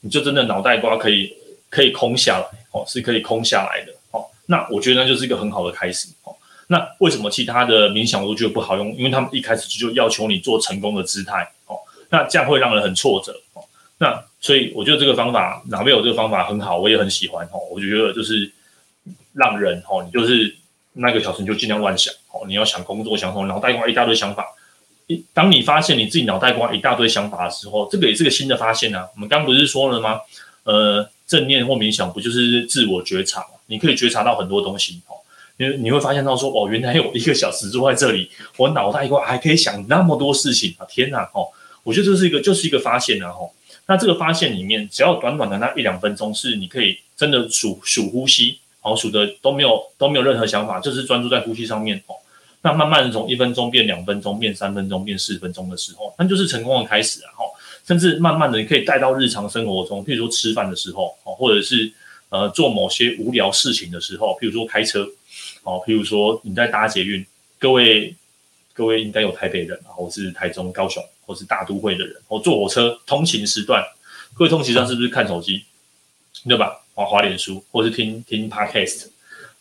你就真的脑袋瓜可以可以空下来哦，是可以空下来的哦。那我觉得那就是一个很好的开始哦。那为什么其他的冥想我都觉得不好用？因为他们一开始就要求你做成功的姿态哦，那这样会让人很挫折哦。那所以我觉得这个方法，哪边有这个方法很好，我也很喜欢哦。我就觉得就是让人哦，你就是那个小时你就尽量乱想哦，你要想工作，想什么，脑袋瓜一大堆想法。当你发现你自己脑袋瓜一大堆想法的时候，这个也是个新的发现啊。我们刚不是说了吗？呃，正念或冥想不就是自我觉察？你可以觉察到很多东西哦。因为你会发现到说，哦，原来有一个小时坐在这里，我脑袋瓜还可以想那么多事情啊！天哪，哦，我觉得这是一个就是一个发现啊。吼，那这个发现里面，只要短短的那一两分钟，是你可以真的数数呼吸，好数的都没有都没有任何想法，就是专注在呼吸上面哦。那慢慢的从一分钟变两分钟，变三分钟，变四分钟的时候，那就是成功的开始啊！哈，甚至慢慢的你可以带到日常生活中，譬如说吃饭的时候，哦，或者是呃做某些无聊事情的时候，譬如说开车，哦，譬如说你在搭捷运，各位各位应该有台北人，或是台中、高雄，或是大都会的人，哦，坐火车通勤时段，各位通勤上是不是看手机，对吧？滑滑脸书，或是听听 Podcast。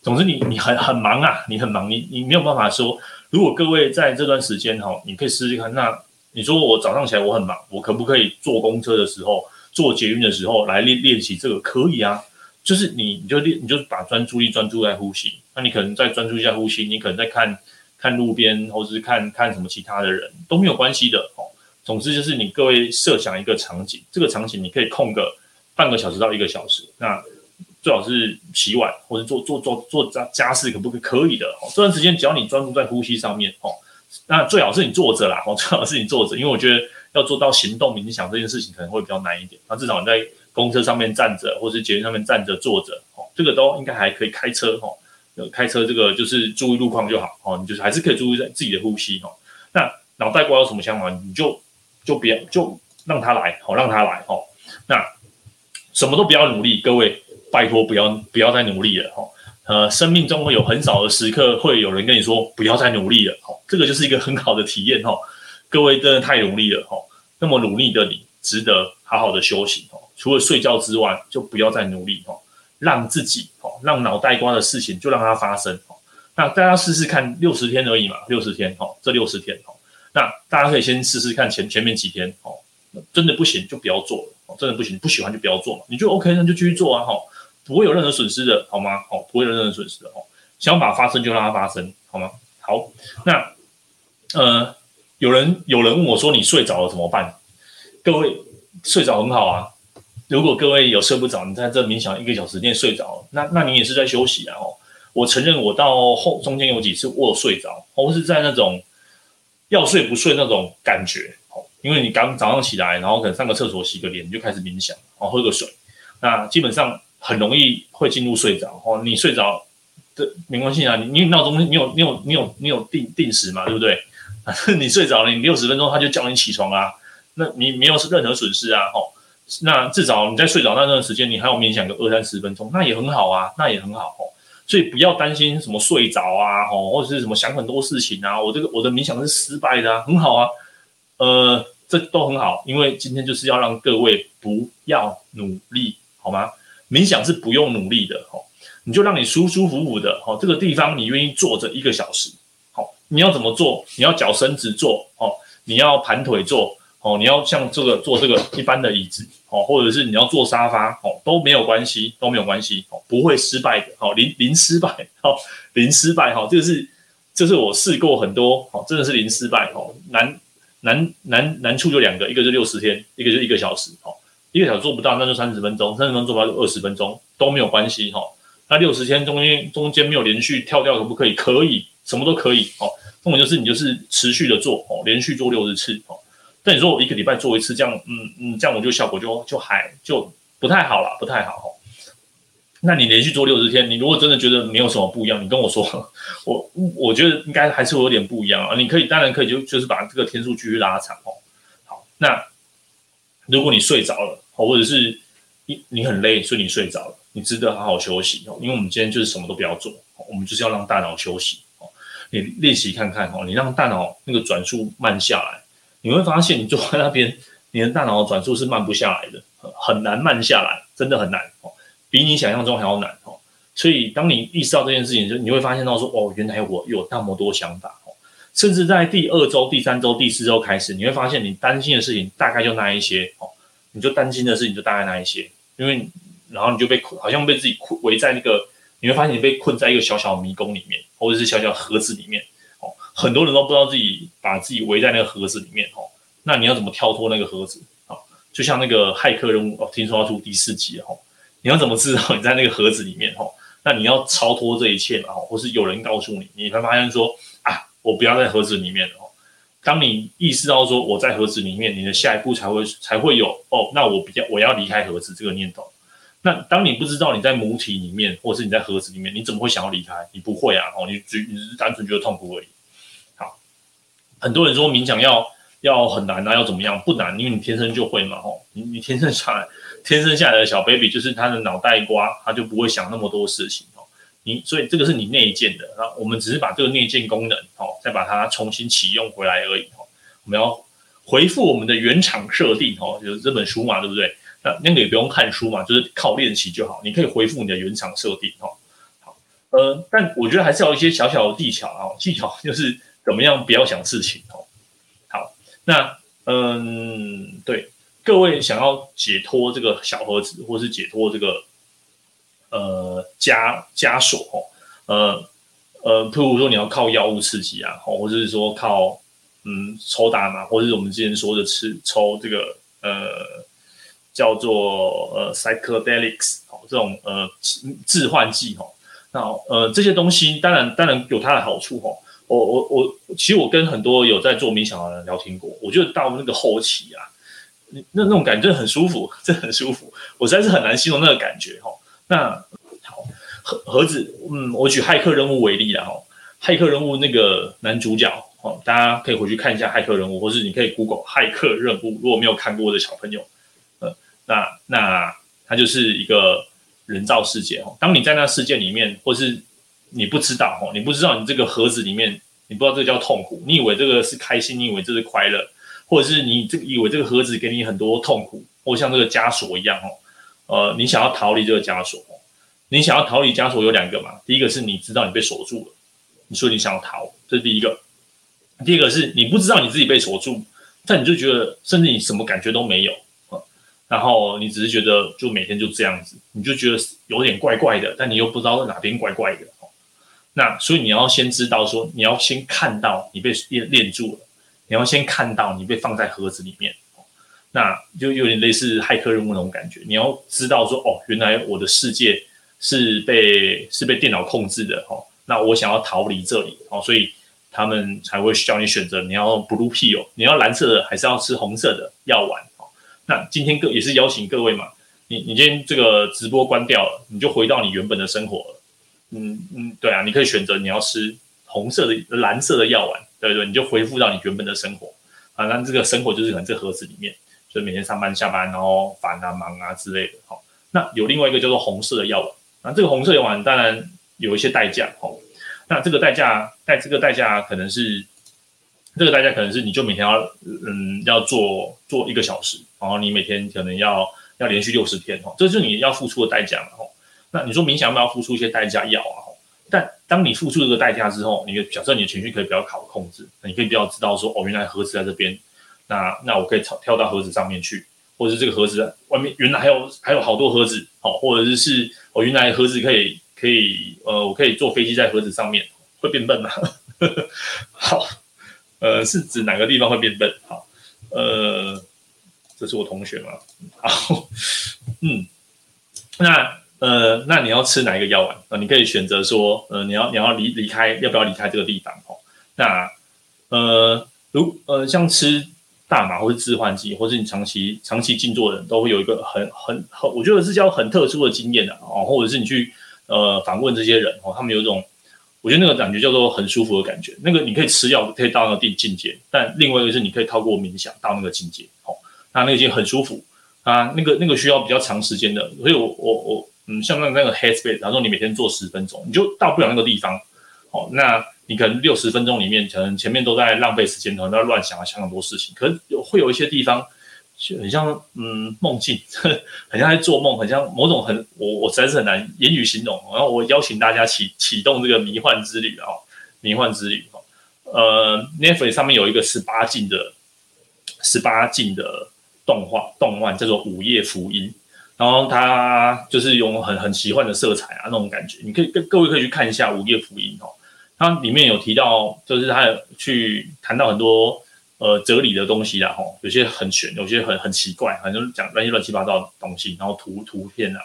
总之你，你很很忙啊，你很忙，你你没有办法说，如果各位在这段时间哈，你可以试试看。那你说我早上起来我很忙，我可不可以坐公车的时候、坐捷运的时候来练练习这个？可以啊，就是你你就练你就把专注力专注在呼吸，那你可能再专注一下呼吸，你可能在看看路边或者是看看什么其他的人都没有关系的哦。总之就是你各位设想一个场景，这个场景你可以空个半个小时到一个小时，那最好是洗碗或者做做做做家家事，可不可可以的哦？这段时间只要你专注在呼吸上面哦，那最好是你坐着啦哦，最好是你坐着，因为我觉得要做到行动冥想这件事情可能会比较难一点，那至少你在公车上面站着，或是捷运上面站着坐着哦，这个都应该还可以开车哦。开车这个就是注意路况就好哦，你就是还是可以注意在自己的呼吸哦。那脑袋瓜有什么想法，你就就别就让他来哦，让他来哦。那什么都不要努力，各位拜托不要不要再努力了哦。呃，生命中会有很少的时刻会有人跟你说不要再努力了哦，这个就是一个很好的体验哦。各位真的太努力了哦，那么努力的你值得好好的休息哦。除了睡觉之外，就不要再努力哦。让自己哦，让脑袋瓜的事情就让它发生哦。那大家试试看，六十天而已嘛，六十天哦，这六十天哦。那大家可以先试试看前前面几天哦，真的不行就不要做了，真的不行不喜欢就不要做嘛。你就 OK，那就继续做啊哈，不会有任何损失的好吗？哦，不会有任何损失的哦。想法发生就让它发生好吗？好，那呃，有人有人问我说，你睡着了怎么办？各位睡着很好啊。如果各位有睡不着，你在这冥想一个小时内睡着，那那你也是在休息啊！哦，我承认我到后中间有几次我有睡着，或是在那种要睡不睡那种感觉哦，因为你刚早上起来，然后可能上个厕所、洗个脸，就开始冥想，然后喝个水，那基本上很容易会进入睡着哦。你睡着的没关系啊，你你闹钟你有你有你有你有定定时嘛，对不对？你睡着了，你六十分钟他就叫你起床啊，那你没有任何损失啊，吼。那至少你在睡着那段时间，你还要冥想个二三十分钟，那也很好啊，那也很好哦。所以不要担心什么睡着啊，哦，或者是什么想很多事情啊。我这个我的冥想是失败的啊，很好啊，呃，这都很好，因为今天就是要让各位不要努力，好吗？冥想是不用努力的，哦，你就让你舒舒服服的，哦，这个地方你愿意坐着一个小时，好，你要怎么做？你要脚伸直坐，哦，你要盘腿坐。哦，你要像这个坐这个一般的椅子，哦，或者是你要坐沙发，哦，都没有关系，都没有关系，哦，不会失败的，哦，零零失败，哦，零失败，哈，这个是，这是我试过很多，哦，真的是零失败，哦，难难难难处就两个，一个是六十天，一个就一个小时，哦，一个小时做不到，那就三十分钟，三十分钟做不到就二十分钟，都没有关系，哈，那六十天中间中间没有连续跳掉可不可以？可以，什么都可以，哦，重点就是你就是持续的做，哦，连续做六十次，哦。那你说我一个礼拜做一次，这样，嗯嗯，这样我就效果就就还就不太好了，不太好。那你连续做六十天，你如果真的觉得没有什么不一样，你跟我说，我我觉得应该还是会有点不一样啊。你可以，当然可以，就就是把这个天数继续拉长哦。好，那如果你睡着了，或者是你你很累，所以你睡着了，你值得好好休息哦。因为我们今天就是什么都不要做，我们就是要让大脑休息哦。你练习看看哦，你让大脑那个转速慢下来。你会发现，你坐在那边，你的大脑转速是慢不下来的，很难慢下来，真的很难哦，比你想象中还要难哦。所以，当你意识到这件事情，就你会发现到说，哦，原来我有那么多想法。甚至在第二周、第三周、第四周开始，你会发现你担心的事情大概就那一些哦，你就担心的事情就大概那一些，因为然后你就被困，好像被自己困围在那个，你会发现你被困在一个小小迷宫里面，或者是小小盒子里面哦。很多人都不知道自己把自己围在那个盒子里面哦，那你要怎么跳脱那个盒子啊？就像那个骇客任务哦，听说要出第四集哦，你要怎么知道你在那个盒子里面哦？那你要超脱这一切嘛，或是有人告诉你，你会发现说，我不要在盒子里面哦。当你意识到说我在盒子里面，你的下一步才会才会有哦，那我比较我要离开盒子这个念头。那当你不知道你在母体里面，或是你在盒子里面，你怎么会想要离开？你不会啊哦，你只你是单纯觉得痛苦而已。好很多人说冥想要要很难啊，要怎么样？不难，因为你天生就会嘛，吼，你你天生下来，天生下来的小 baby 就是他的脑袋瓜，他就不会想那么多事情，你所以这个是你内建的，那我们只是把这个内建功能，哦，再把它重新启用回来而已，哦，我们要回复我们的原厂设定，哦，就是这本书嘛，对不对？那那个也不用看书嘛，就是靠练习就好，你可以回复你的原厂设定，哦，好，呃，但我觉得还是要一些小小的技巧啊，技巧 就是。怎么样？不要想事情哦。好，那嗯，对，各位想要解脱这个小盒子，或是解脱这个呃枷枷锁哦，呃呃，譬如说你要靠药物刺激啊，或者是说靠嗯抽大麻，或者是我们之前说的吃抽这个呃叫做呃 psychedelics 哦这种呃致幻剂哦，那呃这些东西当然当然有它的好处哦。我我我其实我跟很多有在做冥想的人聊天过，我觉得到那个后期啊。那那种感觉很舒服，真的很舒服。我实在是很难形容那个感觉哈。那好，盒盒子，嗯，我举骇客任务为例啦哈。骇客任务那个男主角哦，大家可以回去看一下骇客任务，或是你可以 Google 骇客任务。如果没有看过的小朋友，呃，那那它就是一个人造世界哦。当你在那世界里面，或是你不知道哦，你不知道你这个盒子里面，你不知道这个叫痛苦，你以为这个是开心，你以为这是快乐。或者是你这个以为这个盒子给你很多痛苦，或像这个枷锁一样哦，呃，你想要逃离这个枷锁，你想要逃离枷锁有两个嘛，第一个是你知道你被锁住了，你说你想要逃，这是第一个；第二个是你不知道你自己被锁住，但你就觉得甚至你什么感觉都没有啊，然后你只是觉得就每天就这样子，你就觉得有点怪怪的，但你又不知道哪边怪怪的，那所以你要先知道说，你要先看到你被链链住了。你要先看到你被放在盒子里面，那就有点类似骇客任务那种感觉。你要知道说，哦，原来我的世界是被是被电脑控制的，哦，那我想要逃离这里，哦，所以他们才会叫你选择你要 blue pill，你要蓝色的还是要吃红色的药丸，哦，那今天各也是邀请各位嘛，你你今天这个直播关掉了，你就回到你原本的生活，嗯嗯，对啊，你可以选择你要吃红色的蓝色的药丸。对对，你就恢复到你原本的生活啊，那这个生活就是可能这盒子里面，就是每天上班下班，然后烦啊忙啊之类的。好，那有另外一个叫做红色的药丸，那这个红色药丸当然有一些代价。好，那这个代价，代这个代价可能是，这个代价可能是你就每天要嗯要做做一个小时，然后你每天可能要要连续六十天哦，这就是你要付出的代价嘛。哦，那你说冥想要不要付出一些代价？要啊。但当你付出这个代价之后，你假设你的情绪可以比较好控制，你可以比较知道说，哦，原来盒子在这边，那那我可以跳跳到盒子上面去，或者是这个盒子外面原来还有还有好多盒子，好、哦，或者是是哦，原来盒子可以可以呃，我可以坐飞机在盒子上面，会变笨吗？好，呃，是指哪个地方会变笨？好，呃，这是我同学嘛，好，嗯，那。呃，那你要吃哪一个药丸？呃，你可以选择说，呃，你要你要离离开，要不要离开这个地方？哦，那呃，如呃，像吃大麻或是致幻剂，或是你长期长期静坐的人，都会有一个很很很，我觉得是叫很特殊的经验的哦，或者是你去呃访问这些人哦，他们有一种，我觉得那个感觉叫做很舒服的感觉。那个你可以吃药可以到那个地境界，但另外一个是你可以透过冥想到那个境界，哦，那那个已经很舒服啊，那个那个需要比较长时间的，所以我我我。嗯，像那那个 headspace，然后说你每天做十分钟，你就到不了那个地方。哦，那你可能六十分钟里面，可能前面都在浪费时间，可能在乱想啊，想很多事情。可是有会有一些地方，就很像嗯梦境，很像在做梦，很像某种很我我实在是很难言语形容。然后我邀请大家启启动这个迷幻之旅啊，迷幻之旅。呃，Netflix 上面有一个十八禁的十八禁的动画动漫，叫做《午夜福音》。然后它就是用很很奇幻的色彩啊，那种感觉，你可以跟各位可以去看一下《午夜福音》哦。它里面有提到，就是他有去谈到很多呃哲理的东西啦，吼，有些很玄，有些很很奇怪，反正讲那些乱七八糟的东西，然后图图片啊，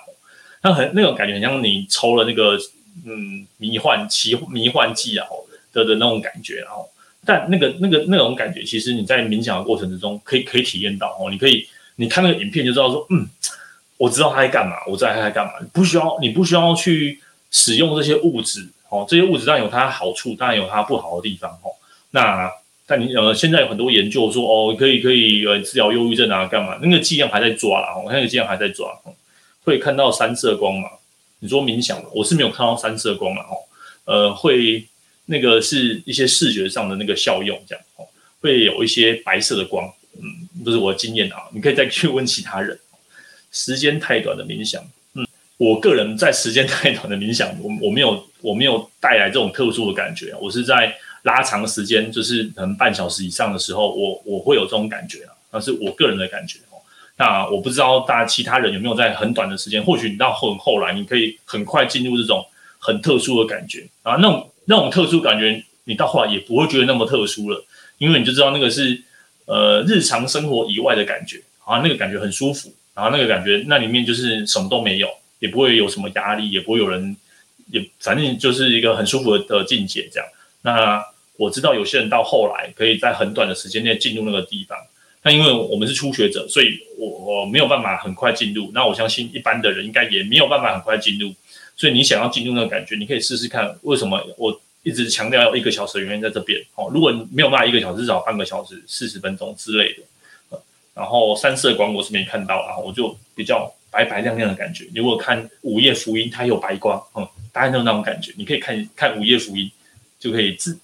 那很那种感觉很像你抽了那个嗯迷幻奇迷幻剂啊的的那种感觉，然后但那个那个那种感觉，其实你在冥想的过程之中可以可以体验到哦，你可以你看那个影片就知道说嗯。我知道他在干嘛，我知道他在干嘛。不需要，你不需要去使用这些物质，哦，这些物质当然有它好处，当然有它不好的地方，哦。那但你呃，现在有很多研究说，哦，可以可以呃治疗忧郁症啊，干嘛？那个剂量还在抓啦，哦，那个剂量还在抓，哦，会看到三色光嘛？你说冥想，我是没有看到三色光嘛，哦，呃，会那个是一些视觉上的那个效用，这样，哦，会有一些白色的光，嗯，这是我的经验啊，你可以再去问其他人。时间太短的冥想，我个人在时间太短的冥想，我我没有我没有带来这种特殊的感觉，我是在拉长时间，就是可能半小时以上的时候，我我会有这种感觉啊，那是我个人的感觉哦。那我不知道大家其他人有没有在很短的时间，或许你到后后来，你可以很快进入这种很特殊的感觉啊，那种那种特殊感觉，你到后来也不会觉得那么特殊了，因为你就知道那个是呃日常生活以外的感觉啊，那个感觉很舒服，然后那个感觉那里面就是什么都没有，也不会有什么压力，也不会有人，也反正就是一个很舒服的境界这样。那我知道有些人到后来可以在很短的时间内进入那个地方。那因为我们是初学者，所以我我没有办法很快进入。那我相信一般的人应该也没有办法很快进入。所以你想要进入那个感觉，你可以试试看。为什么我一直强调要一个小时的原因在这边哦？如果你没有办法一个小时，至少半个小时、四十分钟之类的。然后三色光我是没看到啊，我就比较白白亮亮的感觉。如果看午夜福音，它有白光，嗯，大概就那种感觉。你可以看看午夜福音，就可以自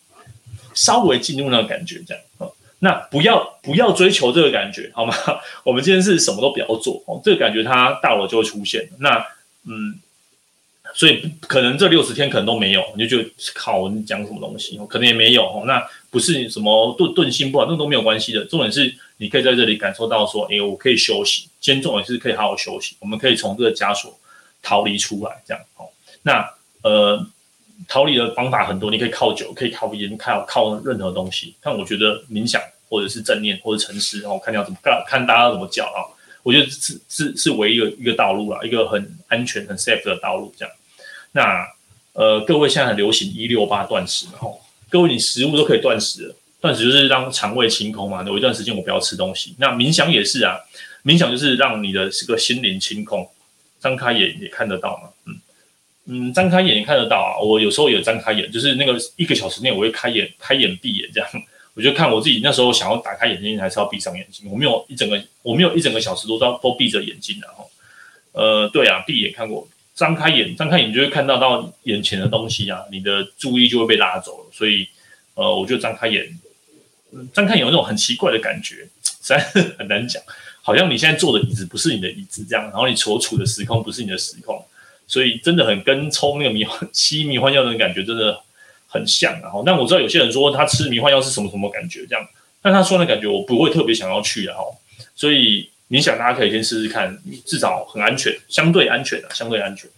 稍微进入那个感觉，这样，嗯。那不要不要追求这个感觉，好吗？我们今天是什么都不要做哦，这个感觉它到了就会出现。那嗯，所以可能这六十天可能都没有，你就觉得靠，你讲什么东西？可能也没有哦。那不是什么顿顿心不好，那都没有关系的。重点是你可以在这里感受到说，哎，我可以休息。肩重点是可以好好休息，我们可以从这个枷锁逃离出来，这样哦。那呃。逃离的方法很多，你可以靠酒，可以靠烟，靠靠任何东西。但我觉得冥想，或者是正念，或者沉思，然后看你要怎么干，看大家怎么叫啊。我觉得是是是唯一的一个道路啦，一个很安全、很 safe 的道路。这样，那呃，各位现在很流行一六八断食，然后各位你食物都可以断食了，断食就是让肠胃清空嘛。有一段时间我不要吃东西。那冥想也是啊，冥想就是让你的这个心灵清空，张开眼也看得到嘛，嗯。嗯，张开眼也看得到啊。我有时候也张开眼，就是那个一个小时内我会开眼、开眼、闭眼这样。我就看我自己那时候想要打开眼睛，还是要闭上眼睛。我没有一整个，我没有一整个小时都都都闭着眼睛的哈。呃，对啊，闭眼看过，张开眼，张开眼就会看到到眼前的东西啊，你的注意就会被拉走了。所以，呃，我就张开眼，张开眼有那种很奇怪的感觉，实在是很难讲，好像你现在坐的椅子不是你的椅子这样，然后你所处的时空不是你的时空。所以真的很跟抽那个迷幻吸迷幻药的感觉真的很像，然后但我知道有些人说他吃迷幻药是什么什么感觉这样，但他说的感觉我不会特别想要去，然后所以冥想大家可以先试试看，至少很安全，相对安全的，相对安全。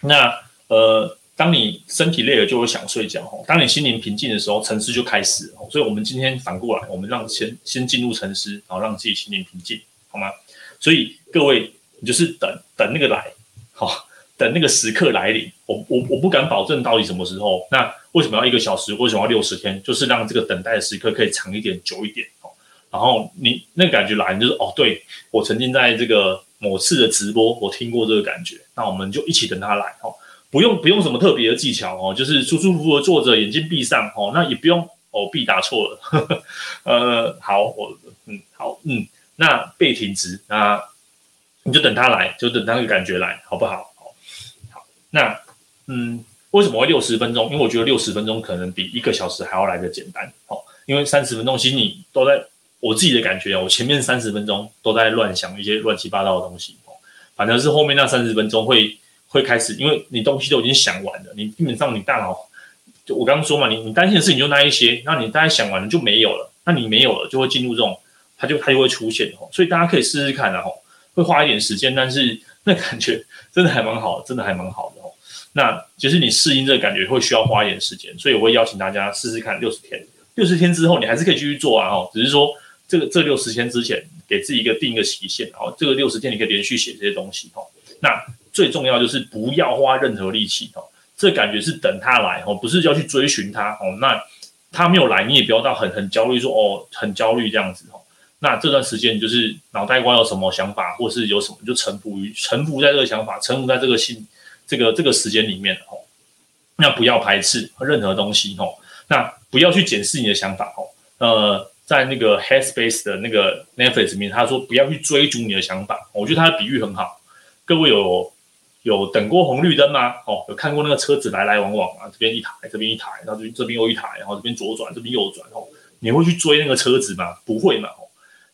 那呃，当你身体累了就会想睡觉，当你心灵平静的时候，沉思就开始了。所以我们今天反过来，我们让先先进入沉思，然后让自己心灵平静，好吗？所以各位，你就是等等那个来。好，等那个时刻来临，我我我不敢保证到底什么时候。那为什么要一个小时？为什么要六十天？就是让这个等待的时刻可以长一点、久一点。哦，然后你那个感觉来，就是哦，对，我曾经在这个某次的直播，我听过这个感觉。那我们就一起等他来。哦，不用不用什么特别的技巧哦，就是舒舒服服的坐着，眼睛闭上。哦，那也不用哦，臂打错了。呵 呵呃，好，我嗯好嗯，那背挺直那。你就等他来，就等他那个感觉来，好不好？好，那，嗯，为什么会六十分钟？因为我觉得六十分钟可能比一个小时还要来得简单。哦，因为三十分钟其实你都在，我自己的感觉啊，我前面三十分钟都在乱想一些乱七八糟的东西。哦，反正是后面那三十分钟会会开始，因为你东西都已经想完了，你基本上你大脑，就我刚刚说嘛，你你担心的事情就那一些，那你大概想完了就没有了，那你没有了就会进入这种，它就它就会出现。哦，所以大家可以试试看，然后。会花一点时间，但是 那感觉真的还蛮好，真的还蛮好的哦。那其实你适应这个感觉会需要花一点时间，所以我会邀请大家试试看六十天。六十天之后你还是可以继续做啊，哦，只是说这个这六十天之前给自己一个定一个期限，然后，这个六十天你可以连续写这些东西哦。那最重要就是不要花任何力气哦，这感觉是等他来哦，不是要去追寻他哦。那他没有来，你也不要到很很焦虑说哦，很焦虑这样子哦。那这段时间，就是脑袋瓜有什么想法，或是有什么，就臣服于臣服在这个想法，臣服在这个心，这个这个时间里面哦。那不要排斥任何东西哦。那不要去检视你的想法哦。呃，在那个 Headspace 的那个 Netflix 里面，他说不要去追逐你的想法。我觉得他的比喻很好。各位有有等过红绿灯吗？哦，有看过那个车子来来往往啊？这边一台，这边一台，然后这边这边又一台，然后这边左转，这边右转哦。你会去追那个车子吗？不会嘛。哦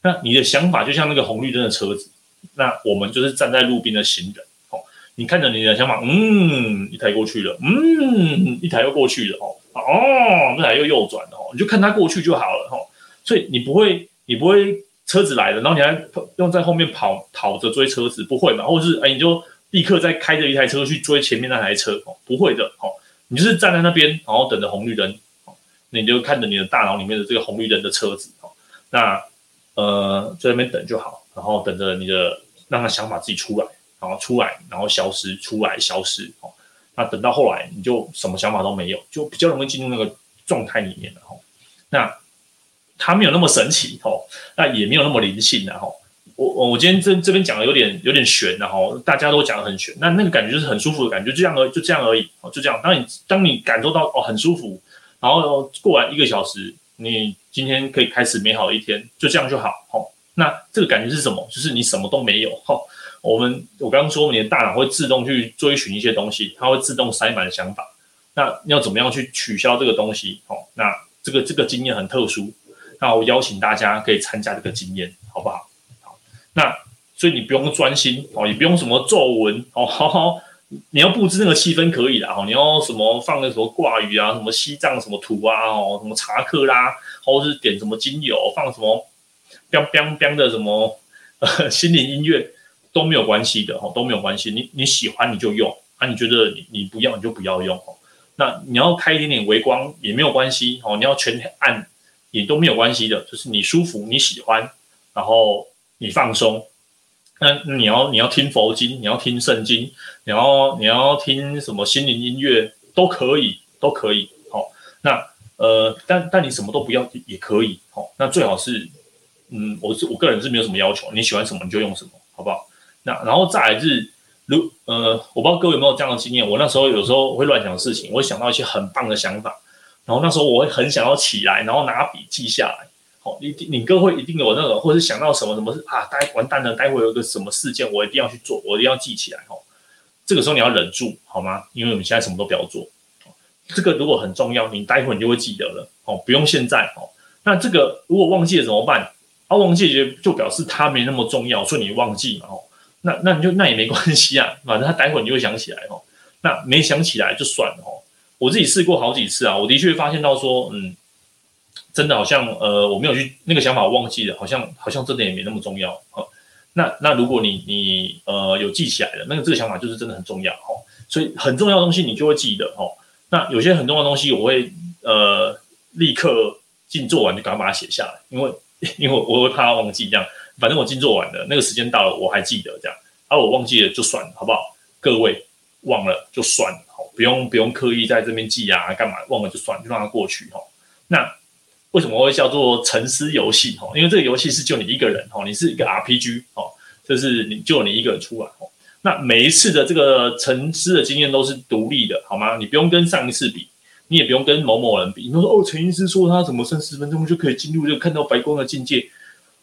那你的想法就像那个红绿灯的车子，那我们就是站在路边的行人哦。你看着你的想法，嗯，一台过去了，嗯，一台又过去了哦，哦，那台又右转哦，你就看他过去就好了哦。所以你不会，你不会车子来了，然后你还用在后面跑跑着追车子，不会嘛？或者是哎，你就立刻再开着一台车去追前面那台车，哦，不会的，哦，你就是站在那边，然后等着红绿灯，哦，你就看着你的大脑里面的这个红绿灯的车子，哦，那呃在那边等就好，然后等着你的让他想法自己出来，然后出来，然后消失，出来消失，哦，那等到后来你就什么想法都没有，就比较容易进入那个状态里面了，哦，那。它没有那么神奇哦，那也没有那么灵性的哈。我我今天这这边讲的有点有点悬的哈，大家都讲的很悬，那那个感觉就是很舒服的感觉，就这样而就这样而已哦，就这样。当你当你感受到哦很舒服，然后过完一个小时，你今天可以开始美好的一天，就这样就好哦。那这个感觉是什么？就是你什么都没有哦。我们我刚刚说，你的大脑会自动去追寻一些东西，它会自动塞满想法。那要怎么样去取消这个东西？哦，那这个这个经验很特殊。那我邀请大家可以参加这个经验，好不好？那所以你不用专心哦，也不用什么咒文哦，好好，你要布置那个气氛可以的哦，你要什么放那什么挂语啊，什么西藏什么图啊，哦，什么查克拉，或者是点什么精油，放什么 biang biang biang 的什么呃心灵音乐都没有关系的哦，都没有关系，你你喜欢你就用啊，你觉得你你不要你就不要用哦。那你要开一点点微光也没有关系哦，你要全暗。也都没有关系的，就是你舒服，你喜欢，然后你放松。那你要你要听佛经，你要听圣经，你要你要听什么心灵音乐都可以，都可以。好、哦，那呃，但但你什么都不要也可以。好、哦，那最好是，嗯，我是我个人是没有什么要求，你喜欢什么你就用什么，好不好？那然后再来是，如呃，我不知道各位有没有这样的经验，我那时候有时候会乱想事情，我会想到一些很棒的想法。然后那时候我会很想要起来，然后拿笔记下来。你你哥会一定有那个，或是想到什么什么啊，待完蛋了，待会有个什么事件，我一定要去做，我一定要记起来。哦，这个时候你要忍住，好吗？因为我们现在什么都不要做。这个如果很重要，你待会你就会记得了。哦，不用现在。哦，那这个如果忘记了怎么办？啊，忘记就就表示它没那么重要，所以你忘记嘛。哦，那那你就那也没关系啊，反正他待会你就会想起来。哦，那没想起来就算了。哦。我自己试过好几次啊，我的确发现到说，嗯，真的好像呃，我没有去那个想法忘记了，好像好像真的也没那么重要啊。那那如果你你呃有记起来了，那个这个想法就是真的很重要哦。所以很重要的东西你就会记得哦。那有些很重要的东西我会呃立刻静坐完就赶快把它写下来，因为 因为我会怕忘记这样。反正我静坐完了，那个时间到了我还记得这样，而、啊、我忘记了就算了，好不好？各位忘了就算了。好不用不用刻意在这边记啊，干嘛忘了就算，就让它过去哈。那为什么会叫做沉思游戏哈？因为这个游戏是就你一个人哈，你是一个 RPG 哦，就是你就你一个人出来哈。那每一次的这个沉思的经验都是独立的，好吗？你不用跟上一次比，你也不用跟某某人比。你说哦，陈医师说他怎么剩十分钟就可以进入这个看到白光的境界，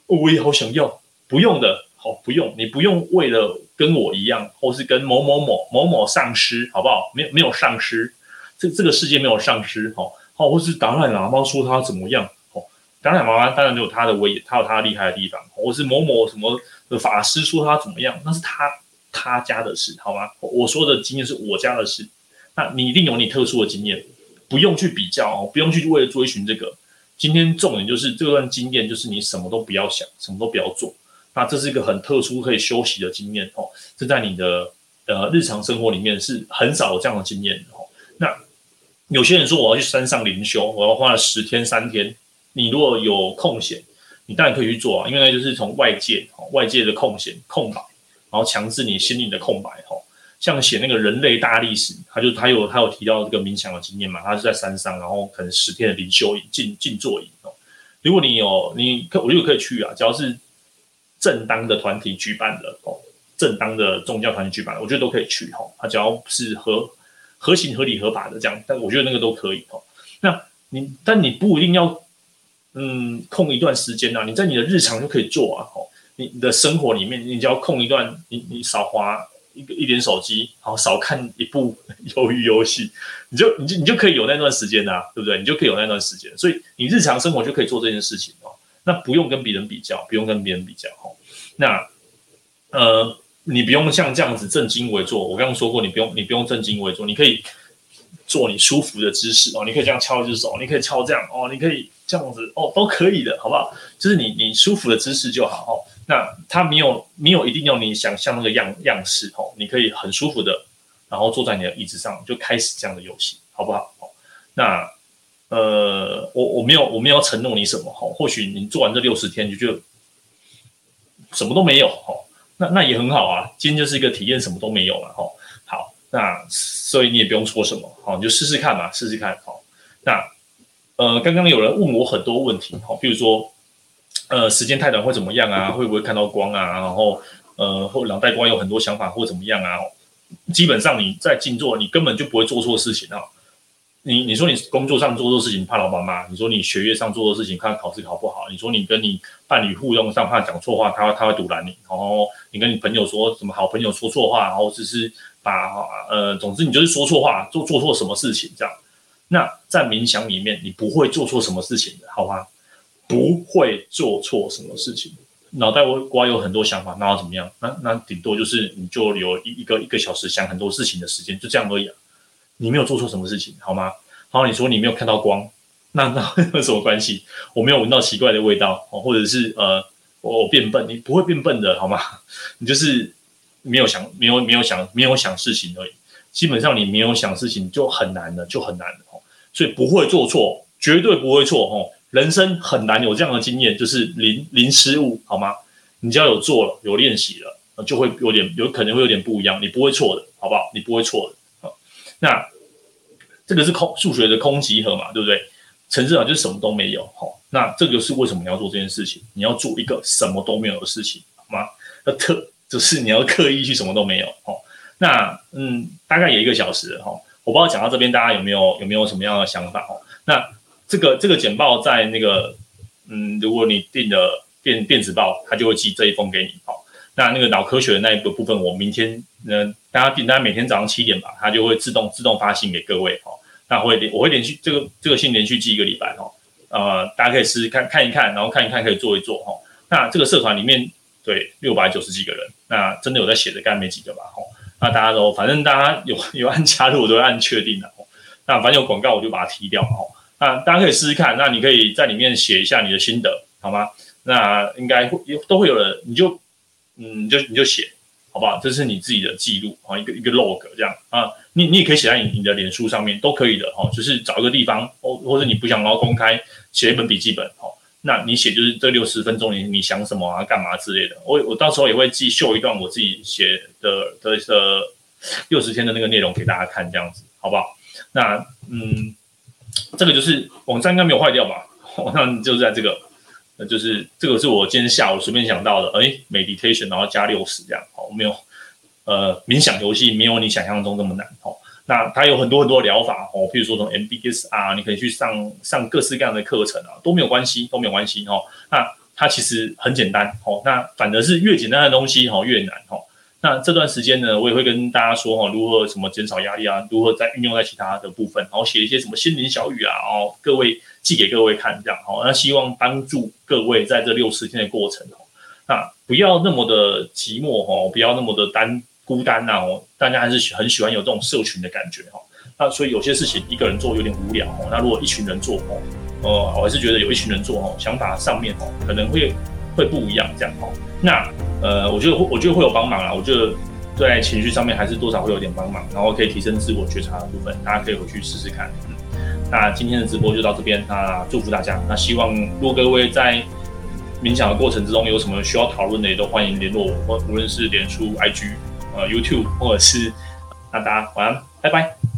哦，我也好想要，不用的。哦，不用，你不用为了跟我一样，或是跟某某某某某上师，好不好？没有没有上师，这这个世界没有上师，哦，好，或是达赖喇嘛说他怎么样，哦，达赖喇嘛当然有他的威，他有他厉害的地方，或是某某什么的法师说他怎么样，那是他他家的事，好吗？我说的经验是我家的事，那你一定有你特殊的经验，不用去比较哦，不用去为了追寻这个。今天重点就是这段经验，就是你什么都不要想，什么都不要做。那这是一个很特殊可以休息的经验哦，这在你的呃日常生活里面是很少有这样的经验哦。那有些人说我要去山上灵修，我要花了十天三天。你如果有空闲，你当然可以去做啊，因为那就是从外界哦外界的空闲空白，然后强制你心灵的空白哦。像写那个人类大历史，他就他有他有提到这个冥想的经验嘛，他是在山上，然后可能十天的灵修营静静坐营哦。如果你有你可我就可以去啊，只要是。正当的团体举办的哦，正当的宗教团体举办的，我觉得都可以去哈。他只要是合合情合理合法的这样，但我觉得那个都可以哈。那你但你不一定要嗯空一段时间啊，你在你的日常就可以做啊。哦，你的生活里面，你只要空一段，你你少花一个一点手机，然后少看一部 鱿鱼游戏，你就你就你就可以有那段时间啊，对不对？你就可以有那段时间，所以你日常生活就可以做这件事情哦。那不用跟别人比较，不用跟别人比较哦。那呃，你不用像这样子正襟危坐。我刚刚说过，你不用你不用正襟危坐，你可以做你舒服的姿势哦。你可以这样敲一只手，你可以敲这样哦。你可以这样子哦，都可以的，好不好？就是你你舒服的姿势就好哦。那它没有没有一定要你想象那个样样式哦，你可以很舒服的，然后坐在你的椅子上就开始这样的游戏，好不好？那呃，我我没有我没有承诺你什么哈，或许你做完这六十天就觉得什么都没有哈，那那也很好啊。今天就是一个体验，什么都没有了哈。好，那所以你也不用说什么，好，你就试试看嘛，试试看好。那呃，刚刚有人问我很多问题哈，比如说。呃，时间太短会怎么样啊？会不会看到光啊？然后，呃，或脑袋瓜有很多想法或怎么样啊？基本上你在静坐，你根本就不会做错事情啊。你你说你工作上做错事情怕老板骂，你说你学业上做错事情怕考试考不好，你说你跟你伴侣互动上怕讲错话，他他会阻拦你。然后你跟你朋友说什么好朋友说错话，然后只是把呃，总之你就是说错话，做做错什么事情这样。那在冥想里面，你不会做错什么事情的，好吗？不会做错什么事情，脑袋瓜有很多想法，那要怎么样？那那顶多就是你就有一一个一个小时想很多事情的时间，就这样而已。你没有做错什么事情，好吗？好，你说你没有看到光，那 那有什么关系？我没有闻到奇怪的味道，或者是呃，我变笨，你不会变笨的，好吗？你就是没有想，没有没有想，没有想事情而已。基本上你没有想事情就很难了，就很难了。所以不会做错，绝对不会错，哦。人生很难有这样的经验，就是零零失误，好吗？你只要有做了，有练习了，就会有点有可能会有点不一样，你不会错的，好不好？你不会错的。那这个是空数学的空集合嘛，对不对？城市啊，就是什么都没有。好，那这个是为什么你要做这件事情？你要做一个什么都没有的事情，好吗？要特就是你要刻意去什么都没有。好，那嗯，大概有一个小时哈，我不知道讲到这边大家有没有有没有什么样的想法哦？那。这个这个简报在那个，嗯，如果你订的电电子报，它就会寄这一封给你。好，那那个脑科学的那一个部分，我明天，嗯，大家订单每天早上七点吧，它就会自动自动发信给各位。好，那会我会连续这个这个信连续寄一个礼拜。哈，呃，大家可以试试看看一看，然后看一看可以做一做。哈，那这个社团里面，对，六百九十几个人，那真的有在写的，干没几个吧？哈，那大家都反正大家有 有按加入，我都会按确定的。那反正有广告，我就把它踢掉。哈。那大家可以试试看，那你可以在里面写一下你的心得，好吗？那应该会都会有人，你就嗯，你就你就写，好不好？这是你自己的记录啊，一个一个 log 这样啊，你你也可以写在你你的脸书上面，都可以的哦。就是找一个地方，或或者你不想要公开，写一本笔记本哦。那你写就是这六十分钟你你想什么啊，干嘛之类的。我我到时候也会寄秀一段我自己写的的的六十天的那个内容给大家看，这样子好不好？那嗯。这个就是网站应该没有坏掉吧？网上就是在这个，那，就是这个是我今天下午随便想到的，哎，meditation 然后加六十这样，好，没有，呃，冥想游戏没有你想象中那么难，哦，那它有很多很多疗法，哦，譬如说从 MBSR，你可以去上上各式各样的课程啊，都没有关系，都没有关系，哦，那它其实很简单，哦，那反而是越简单的东西，哦，越难，哦。那这段时间呢，我也会跟大家说哈，如何什么减少压力啊，如何再运用在其他的部分，然后写一些什么心灵小语啊，哦，各位寄给各位看，这样好，那希望帮助各位在这六十天的过程哦，那不要那么的寂寞哦，不要那么的单孤单呐哦，大家还是很喜欢有这种社群的感觉哈，那所以有些事情一个人做有点无聊哦，那如果一群人做哦，呃，我还是觉得有一群人做哦，想法上面哦，可能会会不一样这样哦，那。呃，我觉得会，我觉得会有帮忙啦。我觉得在情绪上面还是多少会有点帮忙，然后可以提升自我觉察的部分，大家可以回去试试看。那今天的直播就到这边，那祝福大家。那希望若各位在冥想的过程之中有什么需要讨论的，也都欢迎联络我，或无论是脸书、IG、呃 YouTube，或者是那大家晚安，拜拜。